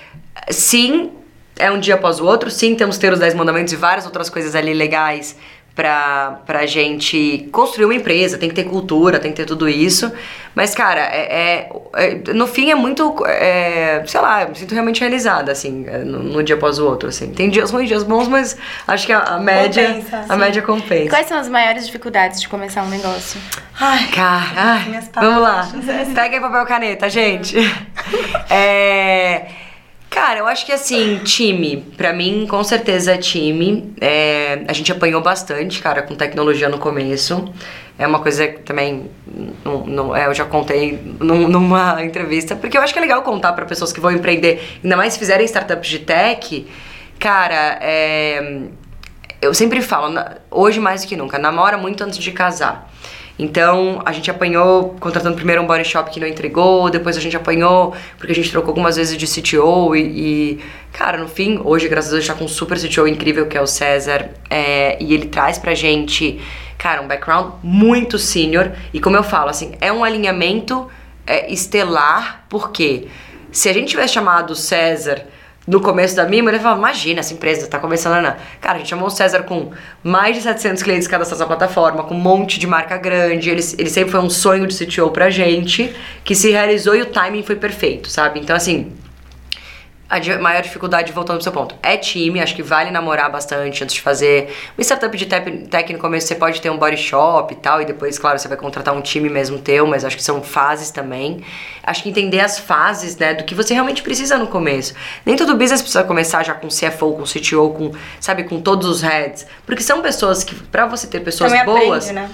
[SPEAKER 3] sim, é um dia após o outro, sim, temos que ter os 10 mandamentos e várias outras coisas ali legais pra, pra gente construir uma empresa, tem que ter cultura, tem que ter tudo isso. Mas, cara, é, é- é- no fim é muito, é, sei lá, eu me sinto realmente realizada, assim, é, no, no dia após o outro, assim. Tem dias ruins, dias bons, mas acho que a, a média,
[SPEAKER 1] Compensa,
[SPEAKER 3] a
[SPEAKER 1] sim.
[SPEAKER 3] média compensa.
[SPEAKER 2] Quais são as maiores dificuldades de começar um negócio?
[SPEAKER 1] Ai,
[SPEAKER 3] Cara, ai, vamos lá. Pega aí papel caneta, gente. É, cara, eu acho que assim, time. Pra mim, com certeza time. É, a gente apanhou bastante, cara, com tecnologia no começo. É uma coisa que também não, não- é, eu já contei num- numa entrevista, porque eu acho que é legal contar pra pessoas que vão empreender, ainda mais se fizerem startups de tech. Cara, é, eu sempre falo, hoje mais do que nunca, namora muito antes de casar. Então, a gente apanhou contratando primeiro um body shop que não entregou, depois a gente apanhou porque a gente trocou algumas vezes de CTO e, e, cara, no fim, hoje, graças a Deus, a gente tá com um super CTO incrível que é o César é, e ele traz pra gente, cara, um background muito senior e como eu falo, assim, é um alinhamento é, estelar, porque se a gente tivesse chamado César no começo da Mimo, ele falava, imagina, essa empresa tá começando, não. Cara, a gente chamou o César com mais de 700 clientes cadastrados na plataforma, com um monte de marca grande, ele, ele sempre foi um sonho de CTO pra gente, que se realizou e o timing foi perfeito, sabe? Então, assim, a maior dificuldade, voltando pro seu ponto, é time. Acho que vale namorar bastante antes de fazer. Uma startup de tech, no começo você pode ter um body shop e tal, e depois, claro, você vai contratar um time mesmo teu, mas acho que são fases também. Acho que entender as fases, né, do que você realmente precisa no começo. Nem todo business precisa começar já com CFO, com CTO, com, sabe, com todos os heads. Porque são pessoas que, pra você ter pessoas
[SPEAKER 1] Também
[SPEAKER 3] boas.
[SPEAKER 1] aprende, né?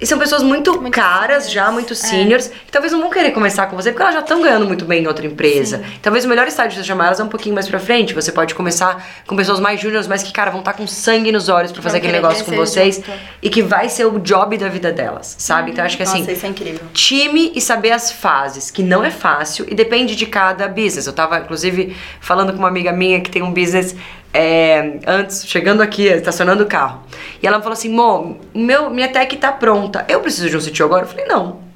[SPEAKER 3] E são pessoas muito,
[SPEAKER 2] Muito
[SPEAKER 3] caras
[SPEAKER 2] seniors.
[SPEAKER 3] já, muito
[SPEAKER 2] É.
[SPEAKER 3] seniors, que talvez não vão querer começar com você, porque elas já estão ganhando muito bem em outra empresa. Talvez o melhor estágio de você chamar elas é um pouquinho mais pra frente. Você pode começar com pessoas mais júniores, mas que, cara, vão estar com sangue nos olhos pra fazer aquele negócio com vocês.
[SPEAKER 2] junto.
[SPEAKER 3] E que vai ser o job da vida delas, sabe? Então acho que assim
[SPEAKER 1] Nossa, isso é incrível.
[SPEAKER 3] time e saber as fases, que não é fácil e depende de cada business. Eu tava, inclusive, falando com uma amiga minha que tem um business é, antes, chegando aqui, estacionando o carro. E ela falou assim: Mo, meu, minha tech tá pronta. Eu preciso de um sítio agora? Eu falei: não.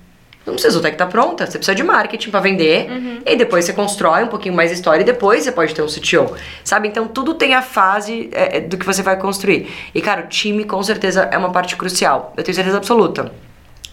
[SPEAKER 3] Não precisa, a tech tá pronta. Você precisa de marketing pra vender. E aí depois você constrói um pouquinho mais história e depois você pode ter um CTO. Sabe? Então tudo tem a fase é, do que você vai construir. E, cara, o time com certeza é uma parte crucial. Eu tenho certeza absoluta.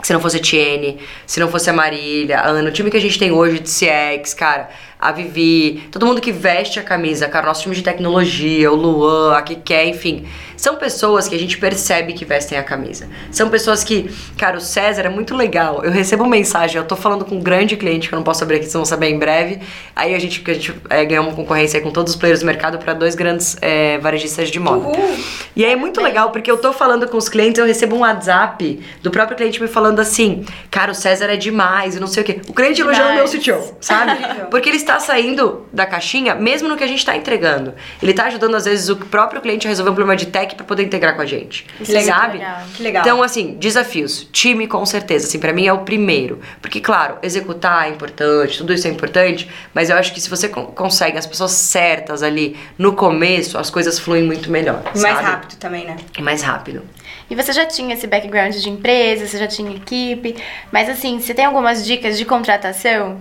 [SPEAKER 3] Se não fosse a Tiene, se não fosse a Marília, a Ana, o time que a gente tem hoje de CX, cara, a Vivi, todo mundo que veste a camisa, cara, nosso time de tecnologia, o Luan, a Kiké, enfim. São pessoas que a gente percebe que vestem a camisa. São pessoas que, cara, o César é muito legal. Eu recebo mensagem, eu tô falando com um grande cliente que eu não posso abrir aqui, vocês vão saber em breve. Aí a gente, a gente é, ganhou uma concorrência aí com todos os players do mercado para dois grandes é, varejistas de moda.
[SPEAKER 1] Uhul.
[SPEAKER 3] E aí é muito legal, porque eu tô falando com os clientes, eu recebo um WhatsApp do próprio cliente me falando assim, cara, o César é demais e não sei o quê. O cliente elogiando o meu
[SPEAKER 2] Demais.
[SPEAKER 3] CTO, sabe? Porque ele está saindo da caixinha, mesmo no que a gente tá entregando. Ele tá ajudando, às vezes, o próprio cliente a resolver um problema de tech para poder integrar com a gente.
[SPEAKER 2] Isso é muito
[SPEAKER 3] sabe?
[SPEAKER 2] legal.
[SPEAKER 1] Que legal.
[SPEAKER 3] Então, assim, desafios. Time, com certeza. Assim, pra mim é o primeiro. Porque, claro, executar é importante, tudo isso é importante, mas eu acho que se você con- consegue as pessoas certas ali no começo, as coisas fluem muito melhor.
[SPEAKER 1] E mais
[SPEAKER 3] sabe?
[SPEAKER 1] rápido também, né?
[SPEAKER 3] E mais rápido.
[SPEAKER 2] E você já tinha esse background de empresa, você já tinha equipe, mas assim, você tem algumas dicas de contratação?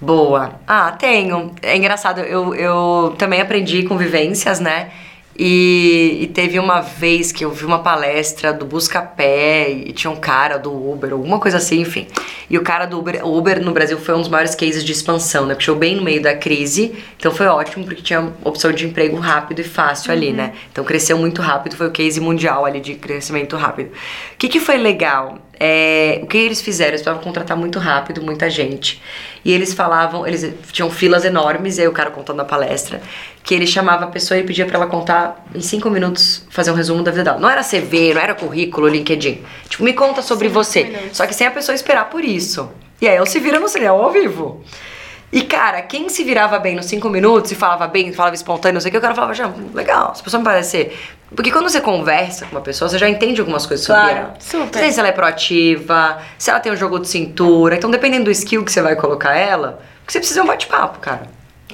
[SPEAKER 3] Boa. Ah, tenho. É engraçado, eu, eu também aprendi com vivências, né? E, e teve uma vez que eu vi uma palestra do Buscapé e tinha um cara do Uber, alguma coisa assim, enfim. E o cara do Uber, o Uber no Brasil foi um dos maiores cases de expansão, né? Porque chegou bem no meio da crise, então foi ótimo porque tinha opção de emprego rápido e fácil ali, né? Então cresceu muito rápido, foi o case mundial ali de crescimento rápido. O que, que foi legal? É, o que eles fizeram? Eles precisavam contratar muito rápido, muita gente. E eles falavam, eles tinham filas enormes, e aí o cara contando a palestra, que ele chamava a pessoa e pedia para ela contar em cinco minutos, fazer um resumo da vida dela. Não era CV, não era currículo, LinkedIn. Tipo, me conta sobre você. Só que sem a pessoa esperar por isso. E aí ela se vira no cinema ao vivo. E, cara, quem se virava bem nos cinco minutos e falava bem, falava espontâneo, não sei o que, o cara falava, já, legal, essa pessoa me parece. Porque quando você conversa com uma pessoa, você já entende algumas coisas sobre
[SPEAKER 1] Claro,
[SPEAKER 3] ela.
[SPEAKER 2] super.
[SPEAKER 3] Você se ela é proativa, se ela tem um jogo de cintura. Então, dependendo do skill que você vai colocar ela, você precisa é um bate-papo, cara.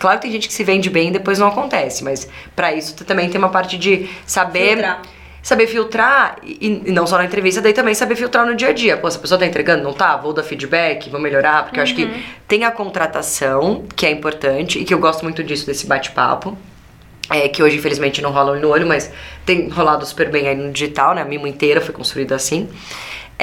[SPEAKER 3] Claro que tem gente que se vende bem e depois não acontece, mas pra isso também tem uma parte de saber
[SPEAKER 1] Filtrar.
[SPEAKER 3] Saber filtrar e, e não só na entrevista, daí também saber filtrar no dia a dia. Pô, se a pessoa tá entregando, não tá? Vou dar feedback, vou melhorar, porque eu acho que tem a contratação, que é importante, e que eu gosto muito disso, desse bate-papo. É, que hoje, infelizmente, não rola olho no olho, mas tem rolado super bem aí no digital, né? A Mimo inteira foi construída assim.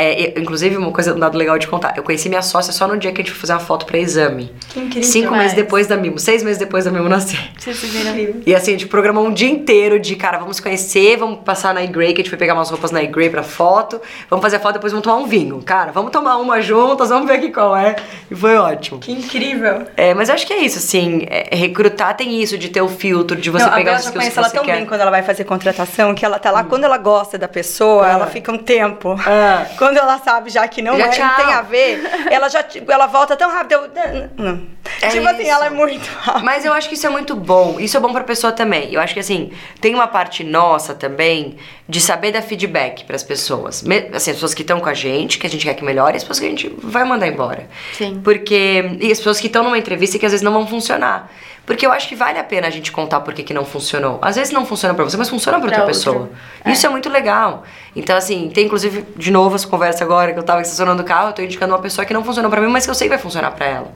[SPEAKER 3] É, inclusive, uma coisa, um dado legal de contar. Eu conheci minha sócia só no dia que a gente foi fazer uma foto pra exame.
[SPEAKER 1] Que incrível.
[SPEAKER 3] Cinco
[SPEAKER 2] demais.
[SPEAKER 3] meses depois da Mimo. Seis meses depois da Mimo nascer.
[SPEAKER 2] Vocês se viram?
[SPEAKER 1] Incrível.
[SPEAKER 3] E assim, a gente programou um dia inteiro de, cara, vamos conhecer, vamos passar na iGrey, que a gente foi pegar umas roupas na iGrey pra foto, vamos fazer a foto, depois vamos tomar um vinho. Cara, vamos tomar uma juntas, vamos ver aqui qual é. E foi ótimo.
[SPEAKER 1] Que incrível.
[SPEAKER 3] É, mas eu acho que é isso, assim, é, recrutar tem isso, de ter o filtro, de você
[SPEAKER 1] Não,
[SPEAKER 3] pegar os skills que
[SPEAKER 1] conhece ela
[SPEAKER 3] você
[SPEAKER 1] tão
[SPEAKER 3] quer.
[SPEAKER 1] bem quando ela vai fazer contratação, que ela tá lá, quando ela gosta da pessoa,
[SPEAKER 3] Ah.
[SPEAKER 1] ela fica um tempo.
[SPEAKER 3] Ah.
[SPEAKER 1] Quando ela sabe já que não,
[SPEAKER 3] Já
[SPEAKER 1] é, não tem a ver, ela já ela volta tão rápido. Eu, não.
[SPEAKER 3] É
[SPEAKER 1] tipo assim,
[SPEAKER 3] isso.
[SPEAKER 1] ela é muito rápida.
[SPEAKER 3] Mas eu acho que isso é muito bom. Isso é bom pra pessoa também. Eu acho que assim, tem uma parte nossa também de saber dar feedback pras pessoas. Me- Assim, as pessoas que estão com a gente, que a gente quer que melhore, e as pessoas que a gente vai mandar embora.
[SPEAKER 2] Sim.
[SPEAKER 3] Porque. E as pessoas que estão numa entrevista que às vezes não vão funcionar. Porque eu acho que vale a pena a gente contar por que que não funcionou. Às vezes não funciona pra você, mas funciona pra outra
[SPEAKER 2] Pra
[SPEAKER 3] pessoa.
[SPEAKER 2] outra.
[SPEAKER 3] Isso é muito legal. Então, assim, tem inclusive, de novo, essa conversa agora que eu tava estacionando o carro, eu tô indicando uma pessoa que não funcionou pra mim, mas que eu sei que vai funcionar pra ela.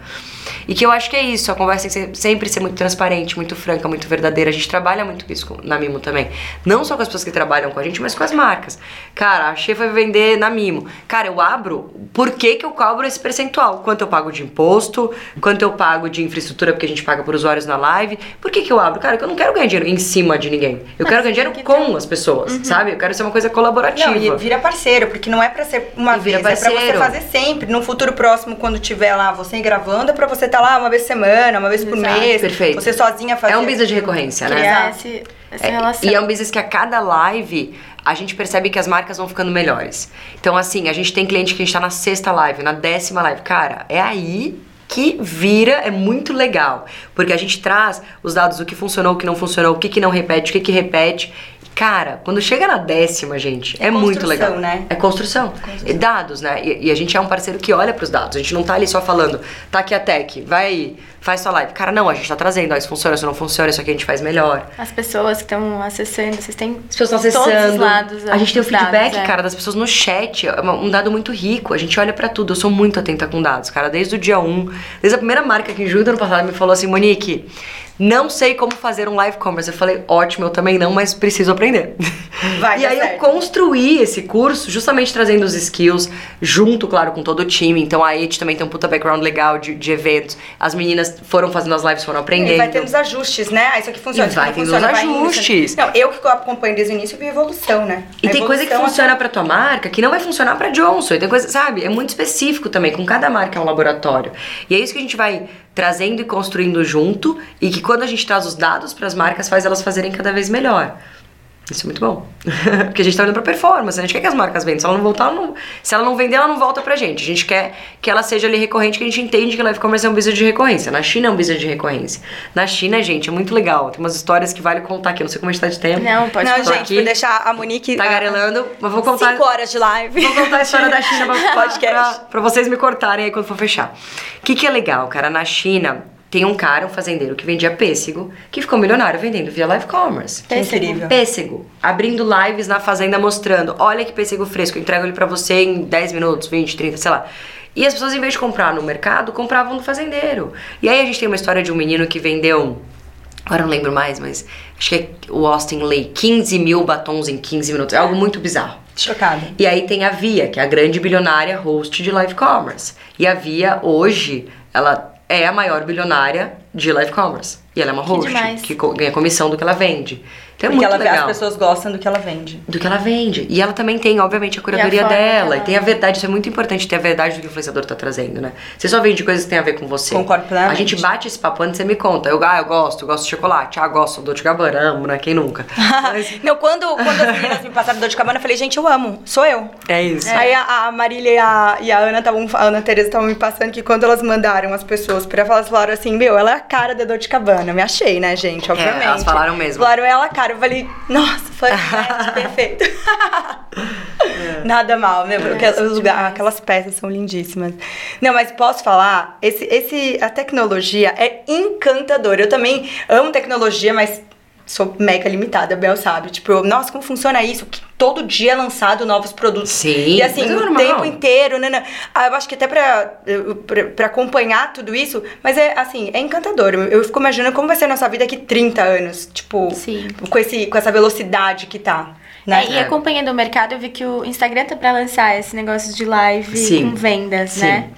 [SPEAKER 3] E que eu acho que é isso, a conversa tem que sempre ser muito transparente, muito franca, muito verdadeira. A gente trabalha muito isso na Mimo também. Não só com as pessoas que trabalham com a gente, mas com as marcas. Cara, a Che foi vender na Mimo. Cara, eu abro, por que que eu cobro esse percentual? Quanto eu pago de imposto, quanto eu pago de infraestrutura, porque a gente paga por usuários na live. Por que que eu abro? Cara, que eu não quero ganhar dinheiro em cima de ninguém. Eu quero ganhar dinheiro
[SPEAKER 2] tem que
[SPEAKER 3] com as pessoas, sabe? Eu quero ser uma coisa colaborativa.
[SPEAKER 1] Não, e vira parceiro, porque não é pra ser uma
[SPEAKER 3] vira
[SPEAKER 1] vez, é pra você
[SPEAKER 3] parceiro.
[SPEAKER 1] fazer sempre. No futuro próximo, quando tiver lá você gravando, é pra você estar lá uma vez por semana, uma vez por
[SPEAKER 2] Exato.
[SPEAKER 1] mês.
[SPEAKER 3] Perfeito.
[SPEAKER 1] Você sozinha fazer.
[SPEAKER 3] É um business de recorrência, né?
[SPEAKER 2] Criar esse, essa
[SPEAKER 3] É,
[SPEAKER 2] relação.
[SPEAKER 3] e é um business que a cada live a gente percebe que as marcas vão ficando melhores. Então, assim, a gente tem cliente que a gente tá na sexta live, na décima live. Cara, é aí que vira, é muito legal. Porque a gente traz os dados do que funcionou, o que não funcionou, o que, que não repete, o que, que repete. Cara, quando chega na décima, gente, é,
[SPEAKER 1] É
[SPEAKER 3] muito
[SPEAKER 1] construção,
[SPEAKER 3] legal.
[SPEAKER 1] né?
[SPEAKER 3] É construção. E dados, né? E, e a gente é um parceiro que olha pros dados. A gente não tá ali só falando, tá aqui a tech, vai aí, faz sua live. Cara, não, a gente tá trazendo, ó, isso funciona, isso não funciona, isso aqui a gente faz melhor.
[SPEAKER 2] As pessoas que estão acessando, vocês têm
[SPEAKER 3] As pessoas estão
[SPEAKER 2] todos
[SPEAKER 3] acessando.
[SPEAKER 2] os lados.
[SPEAKER 3] a gente tem o
[SPEAKER 2] os dados,
[SPEAKER 3] feedback,
[SPEAKER 2] é.
[SPEAKER 3] cara, das pessoas no chat. É um dado muito rico. A gente olha pra tudo. Eu sou muito atenta com dados, cara. Desde o dia 1. Desde a primeira marca que em junho do ano passado me falou assim, Monique, não sei como fazer um live commerce. Eu falei, ótimo, eu também não, mas preciso aprender.
[SPEAKER 1] Vai
[SPEAKER 3] e aí eu
[SPEAKER 1] certo.
[SPEAKER 3] construí esse curso justamente trazendo os skills, junto, claro, com todo o time. Então a ET também tem um puta background legal de, de eventos. As meninas foram fazendo as lives, foram aprendendo.
[SPEAKER 1] E vai tendo os ajustes, né? Ah, isso aqui funciona.
[SPEAKER 3] E vai
[SPEAKER 1] não
[SPEAKER 3] tendo os
[SPEAKER 1] vai
[SPEAKER 3] ajustes.
[SPEAKER 1] Não, eu que acompanho desde o início vi evolução, né?
[SPEAKER 3] E
[SPEAKER 1] A
[SPEAKER 3] tem coisa que funciona pra tua marca que não vai funcionar pra Johnson. E tem coisa, sabe? É muito específico também. Com cada marca é um laboratório. E é isso que a gente vai trazendo e construindo junto. E que quando a gente traz os dados pras marcas, faz elas fazerem cada vez melhor. Isso é muito bom. Porque a gente tá olhando pra performance. A gente quer que as marcas vendam. Se ela não voltar, ela não, se ela não vender, ela não volta pra gente. A gente quer que ela seja ali recorrente, que a gente entende que live commerce é um business de recorrência. Na China é um business de recorrência. Na China, gente, é muito legal. Tem umas histórias que vale contar aqui. Eu não sei como a gente tá de tempo.
[SPEAKER 2] Não, pode
[SPEAKER 1] Não, gente,
[SPEAKER 3] aqui.
[SPEAKER 1] vou deixar a Monique.
[SPEAKER 3] Tagarelando, mas vou contar.
[SPEAKER 1] 5 horas de live.
[SPEAKER 3] Vou contar a história da China pra,
[SPEAKER 1] Podcast.
[SPEAKER 3] pra, pra vocês me cortarem aí quando for fechar. O que, que é legal, cara? Na China tem um cara, um fazendeiro, que vendia pêssego, que ficou milionário vendendo via live commerce.
[SPEAKER 1] Que incrível.
[SPEAKER 3] Pêssego. Abrindo lives na fazenda mostrando: olha que pêssego fresco, eu entrego ele pra você em 10 minutos, 20, 30, sei lá. E as pessoas, em vez de comprar no mercado, compravam do fazendeiro. E aí a gente tem uma história de um menino que vendeu. Agora não lembro mais, mas acho que é o Austin Lee, 15 mil batons em 15 minutos. É algo muito bizarro.
[SPEAKER 1] Chocada.
[SPEAKER 3] E aí tem a Via, que é a grande bilionária host de live commerce. E a Via, hoje, ela é a maior bilionária de live commerce. E ela é uma
[SPEAKER 2] Que
[SPEAKER 3] host
[SPEAKER 2] demais.
[SPEAKER 3] que ganha comissão do que ela vende. Então é
[SPEAKER 1] Porque
[SPEAKER 3] muito
[SPEAKER 1] ela,
[SPEAKER 3] legal.
[SPEAKER 1] as pessoas gostam do que ela vende.
[SPEAKER 3] do que ela vende. E ela também tem, obviamente, a curadoria
[SPEAKER 2] forma
[SPEAKER 3] dela. E tem a verdade, isso é muito importante ter a verdade do que o influenciador tá trazendo, né? Você só vende coisas que tem a ver com você.
[SPEAKER 1] Concordo plenamente.
[SPEAKER 3] A gente bate esse papo antes você me conta. Eu, ah, eu gosto, eu gosto de chocolate. Ah, gosto do Dolce Gabbana, amo, né? Quem nunca? Mas
[SPEAKER 1] Não, quando, quando as meninas me passaram dor de cabana, eu falei, gente, eu amo, sou eu.
[SPEAKER 3] é isso.
[SPEAKER 1] Aí a, a Marília e a, e a Ana estavam, a Ana Tereza estavam me passando que quando elas mandaram as pessoas pra falar, elas falaram assim, meu, ela é a cara da dor de cabana. Eu me achei, né, gente? Obviamente.
[SPEAKER 3] elas falaram mesmo.
[SPEAKER 1] Falaram ela a cara. Eu falei, nossa, foi perfeito. Nada mal, né? Porque os lugar- aquelas peças são lindíssimas. Não, mas posso falar, esse, esse, a tecnologia é encantadora. Eu também amo tecnologia, mas sou mega limitada, a Bel sabe. Tipo, eu, nossa, como funciona isso? Que todo dia é lançado novos produtos.
[SPEAKER 3] Sim,
[SPEAKER 1] E assim,
[SPEAKER 3] é
[SPEAKER 1] o
[SPEAKER 3] normal.
[SPEAKER 1] tempo inteiro, né? né. Ah, eu acho que até pra, pra, pra acompanhar tudo isso, mas é assim, é encantador. Eu, eu fico imaginando como vai ser a nossa vida daqui 30 anos. Tipo,
[SPEAKER 2] Sim.
[SPEAKER 1] com, esse, com essa velocidade que tá. Né?
[SPEAKER 2] É, e acompanhando o mercado, eu vi que o Instagram tá pra lançar esse negócio de live
[SPEAKER 3] Sim.
[SPEAKER 2] com vendas,
[SPEAKER 3] Sim.
[SPEAKER 2] né?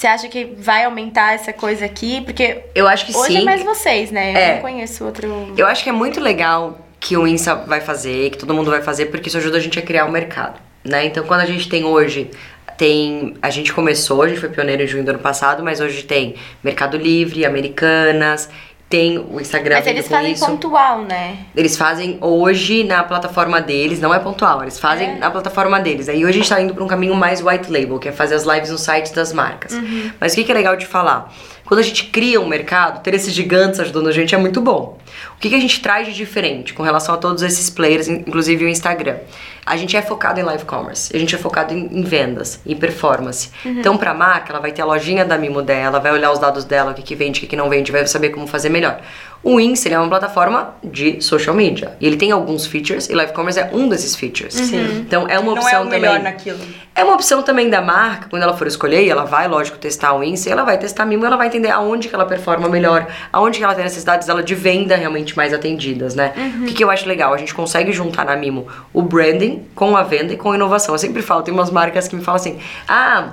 [SPEAKER 2] Você acha que vai aumentar essa coisa aqui? Porque
[SPEAKER 3] Eu acho que
[SPEAKER 2] hoje
[SPEAKER 3] sim.
[SPEAKER 2] é mais vocês, né?
[SPEAKER 3] É.
[SPEAKER 2] Eu não conheço outro.
[SPEAKER 3] Eu acho que é muito legal que o Insta vai fazer, que todo mundo vai fazer, porque isso ajuda a gente a criar um mercado, né? Então, quando a gente tem hoje, tem, a gente começou, a gente foi pioneiro em junho do ano passado, mas hoje tem Mercado Livre, Americanas, tem o Instagram
[SPEAKER 2] Mas eles fazem
[SPEAKER 3] isso.
[SPEAKER 2] pontual, né?
[SPEAKER 3] Eles fazem hoje na plataforma deles, não é pontual, eles fazem
[SPEAKER 2] É.
[SPEAKER 3] na plataforma deles. Aí hoje a gente tá indo pra um caminho mais white label, que é fazer as lives no site das marcas.
[SPEAKER 2] Uhum.
[SPEAKER 3] Mas o que, que é legal de falar? Quando a gente cria um mercado, ter esses gigantes ajudando a gente é muito bom. O que, que a gente traz de diferente com relação a todos esses players, in- inclusive o Instagram? A gente é focado em live commerce, a gente é focado em, em vendas, em performance. Então, pra marca, ela vai ter a lojinha da Mimo dela, vai olhar os dados dela, o que, que vende, o que, que não vende, vai saber como fazer melhor. O Insta ele é uma plataforma de social media. E ele tem alguns features, e live commerce é um desses features.
[SPEAKER 1] Sim.
[SPEAKER 3] Então, é uma
[SPEAKER 1] Não
[SPEAKER 3] opção
[SPEAKER 1] é o melhor
[SPEAKER 3] também.
[SPEAKER 1] naquilo.
[SPEAKER 3] É uma opção também da marca, quando ela for escolher, e ela vai, lógico, testar o Insta, e ela vai testar a Mimo, ela vai entender aonde que ela performa melhor, aonde que ela tem necessidades dela de venda realmente mais atendidas, né? O que, que eu acho legal? A gente consegue juntar na Mimo o branding com a venda e com a inovação. Eu sempre falo, tem umas marcas que me falam assim, ah,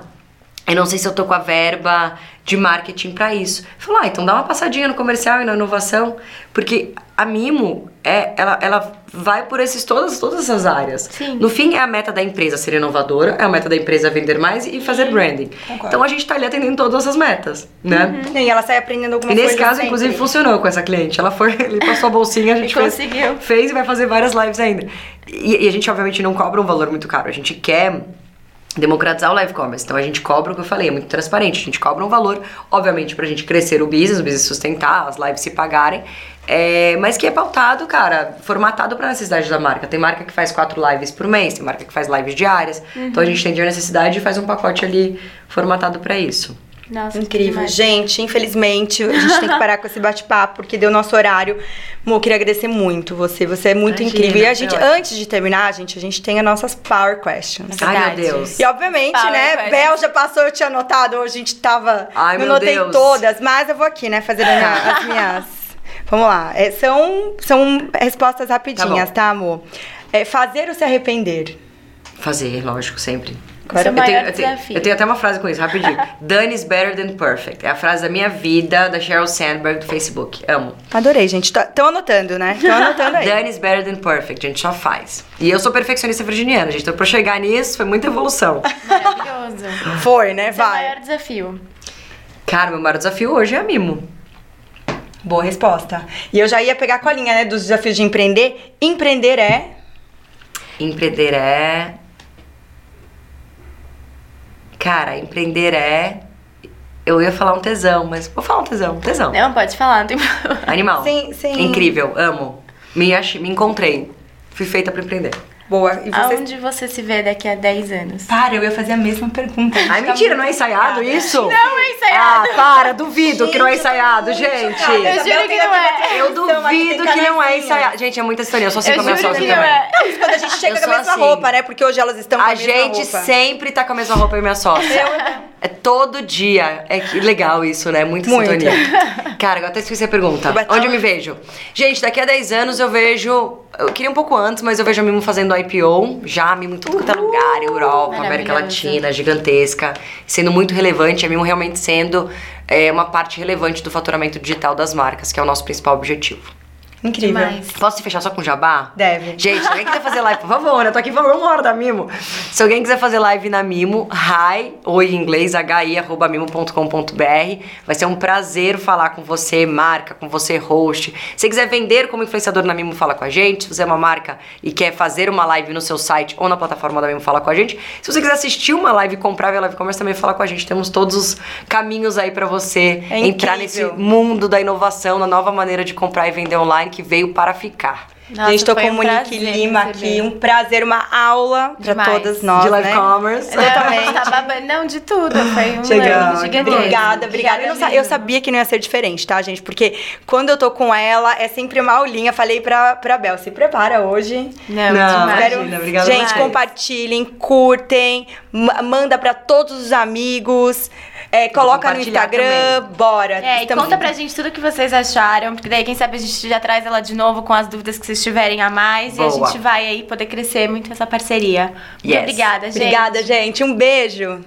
[SPEAKER 3] eu não sei se eu tô com a verba de marketing pra isso. Eu falo, ah, então dá uma passadinha no comercial e na inovação, porque a Mimo, é, ela, ela vai por esses, todas, todas essas áreas.
[SPEAKER 2] Sim.
[SPEAKER 3] No fim, é a meta da empresa ser inovadora, é a meta da empresa vender mais e fazer branding.
[SPEAKER 1] Concordo.
[SPEAKER 3] Então a gente tá ali atendendo todas essas metas, né?
[SPEAKER 1] E ela sai aprendendo alguma
[SPEAKER 3] E
[SPEAKER 1] coisa
[SPEAKER 3] nesse caso,
[SPEAKER 1] sempre.
[SPEAKER 3] inclusive, funcionou com essa cliente. Ela foi, ele passou a bolsinha, a gente fez,
[SPEAKER 2] conseguiu.
[SPEAKER 3] fez e vai fazer várias lives ainda. E, e a gente, obviamente, não cobra um valor muito caro. A gente quer democratizar o live commerce. Então a gente cobra o que eu falei, é muito transparente. A gente cobra um valor, obviamente, pra gente crescer o business, o business sustentar, as lives se pagarem. é, mas que é pautado, cara, formatado pra necessidade da marca. Tem marca que faz quatro lives por mês, tem marca que faz lives diárias. Então a gente entende a necessidade e faz um pacote ali formatado pra isso.
[SPEAKER 2] Nossa,
[SPEAKER 1] Incrível. Gente, infelizmente, a gente tem que parar com esse bate-papo, porque deu nosso horário. Mo, eu queria agradecer muito você. Você é muito
[SPEAKER 3] Imagina,
[SPEAKER 1] incrível. E a
[SPEAKER 3] foi
[SPEAKER 1] gente, antes de terminar, gente, a gente tem as nossas Power Questions.
[SPEAKER 3] Ai, meu. Deus.
[SPEAKER 1] E obviamente,
[SPEAKER 2] Power
[SPEAKER 1] né,
[SPEAKER 2] questions.
[SPEAKER 1] Bel já passou, eu tinha anotado, hoje a gente tava.
[SPEAKER 3] Ai, meu
[SPEAKER 1] anotei
[SPEAKER 3] Deus.
[SPEAKER 1] todas, mas eu vou aqui, né, fazer as minhas. Vamos lá. É, são, são respostas rapidinhas,
[SPEAKER 3] Tá
[SPEAKER 1] tá, amor? É, fazer ou se arrepender?
[SPEAKER 3] Fazer, lógico, sempre.
[SPEAKER 2] Esse é o
[SPEAKER 3] Eu tenho,
[SPEAKER 2] maior
[SPEAKER 3] eu, tenho,
[SPEAKER 2] desafio.
[SPEAKER 3] eu tenho até uma frase com isso, rapidinho. Done is better than perfect. É a frase da minha vida, da Sheryl Sandberg do Facebook. Amo.
[SPEAKER 1] Adorei, gente. Estão anotando, né? Estão anotando aí.
[SPEAKER 3] Done is better than perfect, a gente só faz. E eu sou perfeccionista virginiana, gente. Então pra chegar nisso foi muita evolução.
[SPEAKER 2] Maravilhoso.
[SPEAKER 1] Foi, né?
[SPEAKER 2] Esse é o
[SPEAKER 1] Vai.
[SPEAKER 2] maior desafio.
[SPEAKER 3] Cara, meu maior desafio hoje é a mimo.
[SPEAKER 1] Boa resposta. E eu já ia pegar com a linha, né, dos desafios de empreender. Empreender é.
[SPEAKER 3] Empreender é. Cara, empreender é. Eu ia falar um tesão, mas vou falar um tesão. Tesão.
[SPEAKER 2] Não, pode falar, não tem problema.
[SPEAKER 3] Animal.
[SPEAKER 1] Sim, sim.
[SPEAKER 3] Incrível, amo. Me, achei, me encontrei. Fui feita pra empreender.
[SPEAKER 1] Boa. E você.
[SPEAKER 2] Aonde você se vê daqui a 10 anos?
[SPEAKER 1] Para, eu ia fazer a mesma pergunta.
[SPEAKER 3] Ai, mentira, não é ensaiado isso?
[SPEAKER 2] Não é ensaiado.
[SPEAKER 3] Ah, para, duvido que não é ensaiado, gente.
[SPEAKER 2] Eu juro que não é.
[SPEAKER 3] Eu duvido que não é ensaiado. Gente, é muita história. Eu sou assim
[SPEAKER 2] Eu
[SPEAKER 3] com a minha
[SPEAKER 2] não
[SPEAKER 3] também.
[SPEAKER 2] é.
[SPEAKER 1] Isso quando a gente chega
[SPEAKER 3] Eu
[SPEAKER 1] com a mesma
[SPEAKER 3] assim.
[SPEAKER 1] roupa, né? Porque hoje elas estão com a,
[SPEAKER 3] A
[SPEAKER 1] mesma
[SPEAKER 3] gente
[SPEAKER 1] roupa.
[SPEAKER 3] sempre tá com a mesma roupa e minha sócia. É todo dia. É que legal isso, né? Muita
[SPEAKER 1] Muito.
[SPEAKER 3] sintonia. Cara, eu até esqueci a pergunta. Onde eu me vejo? Gente, daqui a 10 anos eu vejo. Eu queria um pouco antes, mas eu vejo a Mimo fazendo IPO. Já, a Mimo em tudo quanto é lugar, Europa, América. Latina, gigantesca. Sendo muito relevante, a Mimo realmente sendo é, uma parte relevante do faturamento digital das marcas, que é o nosso principal objetivo.
[SPEAKER 1] Incrível.
[SPEAKER 2] Demais.
[SPEAKER 3] Posso fechar só com jabá?
[SPEAKER 1] Deve.
[SPEAKER 3] Gente, se alguém quiser fazer live, por favor, né? Eu tô aqui falando uma hora da Mimo. Se alguém quiser fazer live na Mimo, hi, oi em inglês, hi, arroba mimo.com.br. Vai ser um prazer falar com você, marca, com você, host. Se você quiser vender como influenciador na Mimo, fala com a gente. Se você é uma marca e quer fazer uma live no seu site ou na plataforma da Mimo, fala com a gente. Se você quiser assistir uma live e comprar via live commerce, também fala com a gente. Temos todos os caminhos aí pra você
[SPEAKER 1] É
[SPEAKER 3] entrar nesse mundo da inovação, na nova maneira de comprar e vender online que veio para ficar.
[SPEAKER 2] Nossa,
[SPEAKER 1] gente, tô com
[SPEAKER 2] um
[SPEAKER 1] Monique
[SPEAKER 2] prazer
[SPEAKER 1] Lima
[SPEAKER 2] receber.
[SPEAKER 1] aqui. Um prazer, uma aula pra
[SPEAKER 2] Demais.
[SPEAKER 1] todas nós.
[SPEAKER 3] de live
[SPEAKER 1] né?
[SPEAKER 3] commerce.
[SPEAKER 2] Não,
[SPEAKER 1] Totalmente.
[SPEAKER 2] tá babando, não, de tudo. Foi um
[SPEAKER 3] Chegamos.
[SPEAKER 2] gigantesco.
[SPEAKER 1] Obrigada, obrigada. Eu, sa- eu sabia que não ia ser diferente, tá, gente? Porque quando eu tô com ela, é sempre uma aulinha. Falei pra, pra Bel, se prepara hoje.
[SPEAKER 2] Não,
[SPEAKER 3] Não.
[SPEAKER 1] Espero-
[SPEAKER 3] obrigada
[SPEAKER 1] gente,
[SPEAKER 2] demais.
[SPEAKER 1] compartilhem, curtem, ma- manda pra todos os amigos, é, coloca no Instagram, bora.
[SPEAKER 2] É, e conta pra gente tudo que vocês acharam, porque daí, quem sabe, a gente já traz ela de novo com as dúvidas que vocês tiverem a mais e a
[SPEAKER 3] Boa.
[SPEAKER 2] gente vai aí poder crescer muito essa parceria. Muito
[SPEAKER 3] Yes.
[SPEAKER 2] obrigada, gente.
[SPEAKER 1] Obrigada, gente. Um beijo.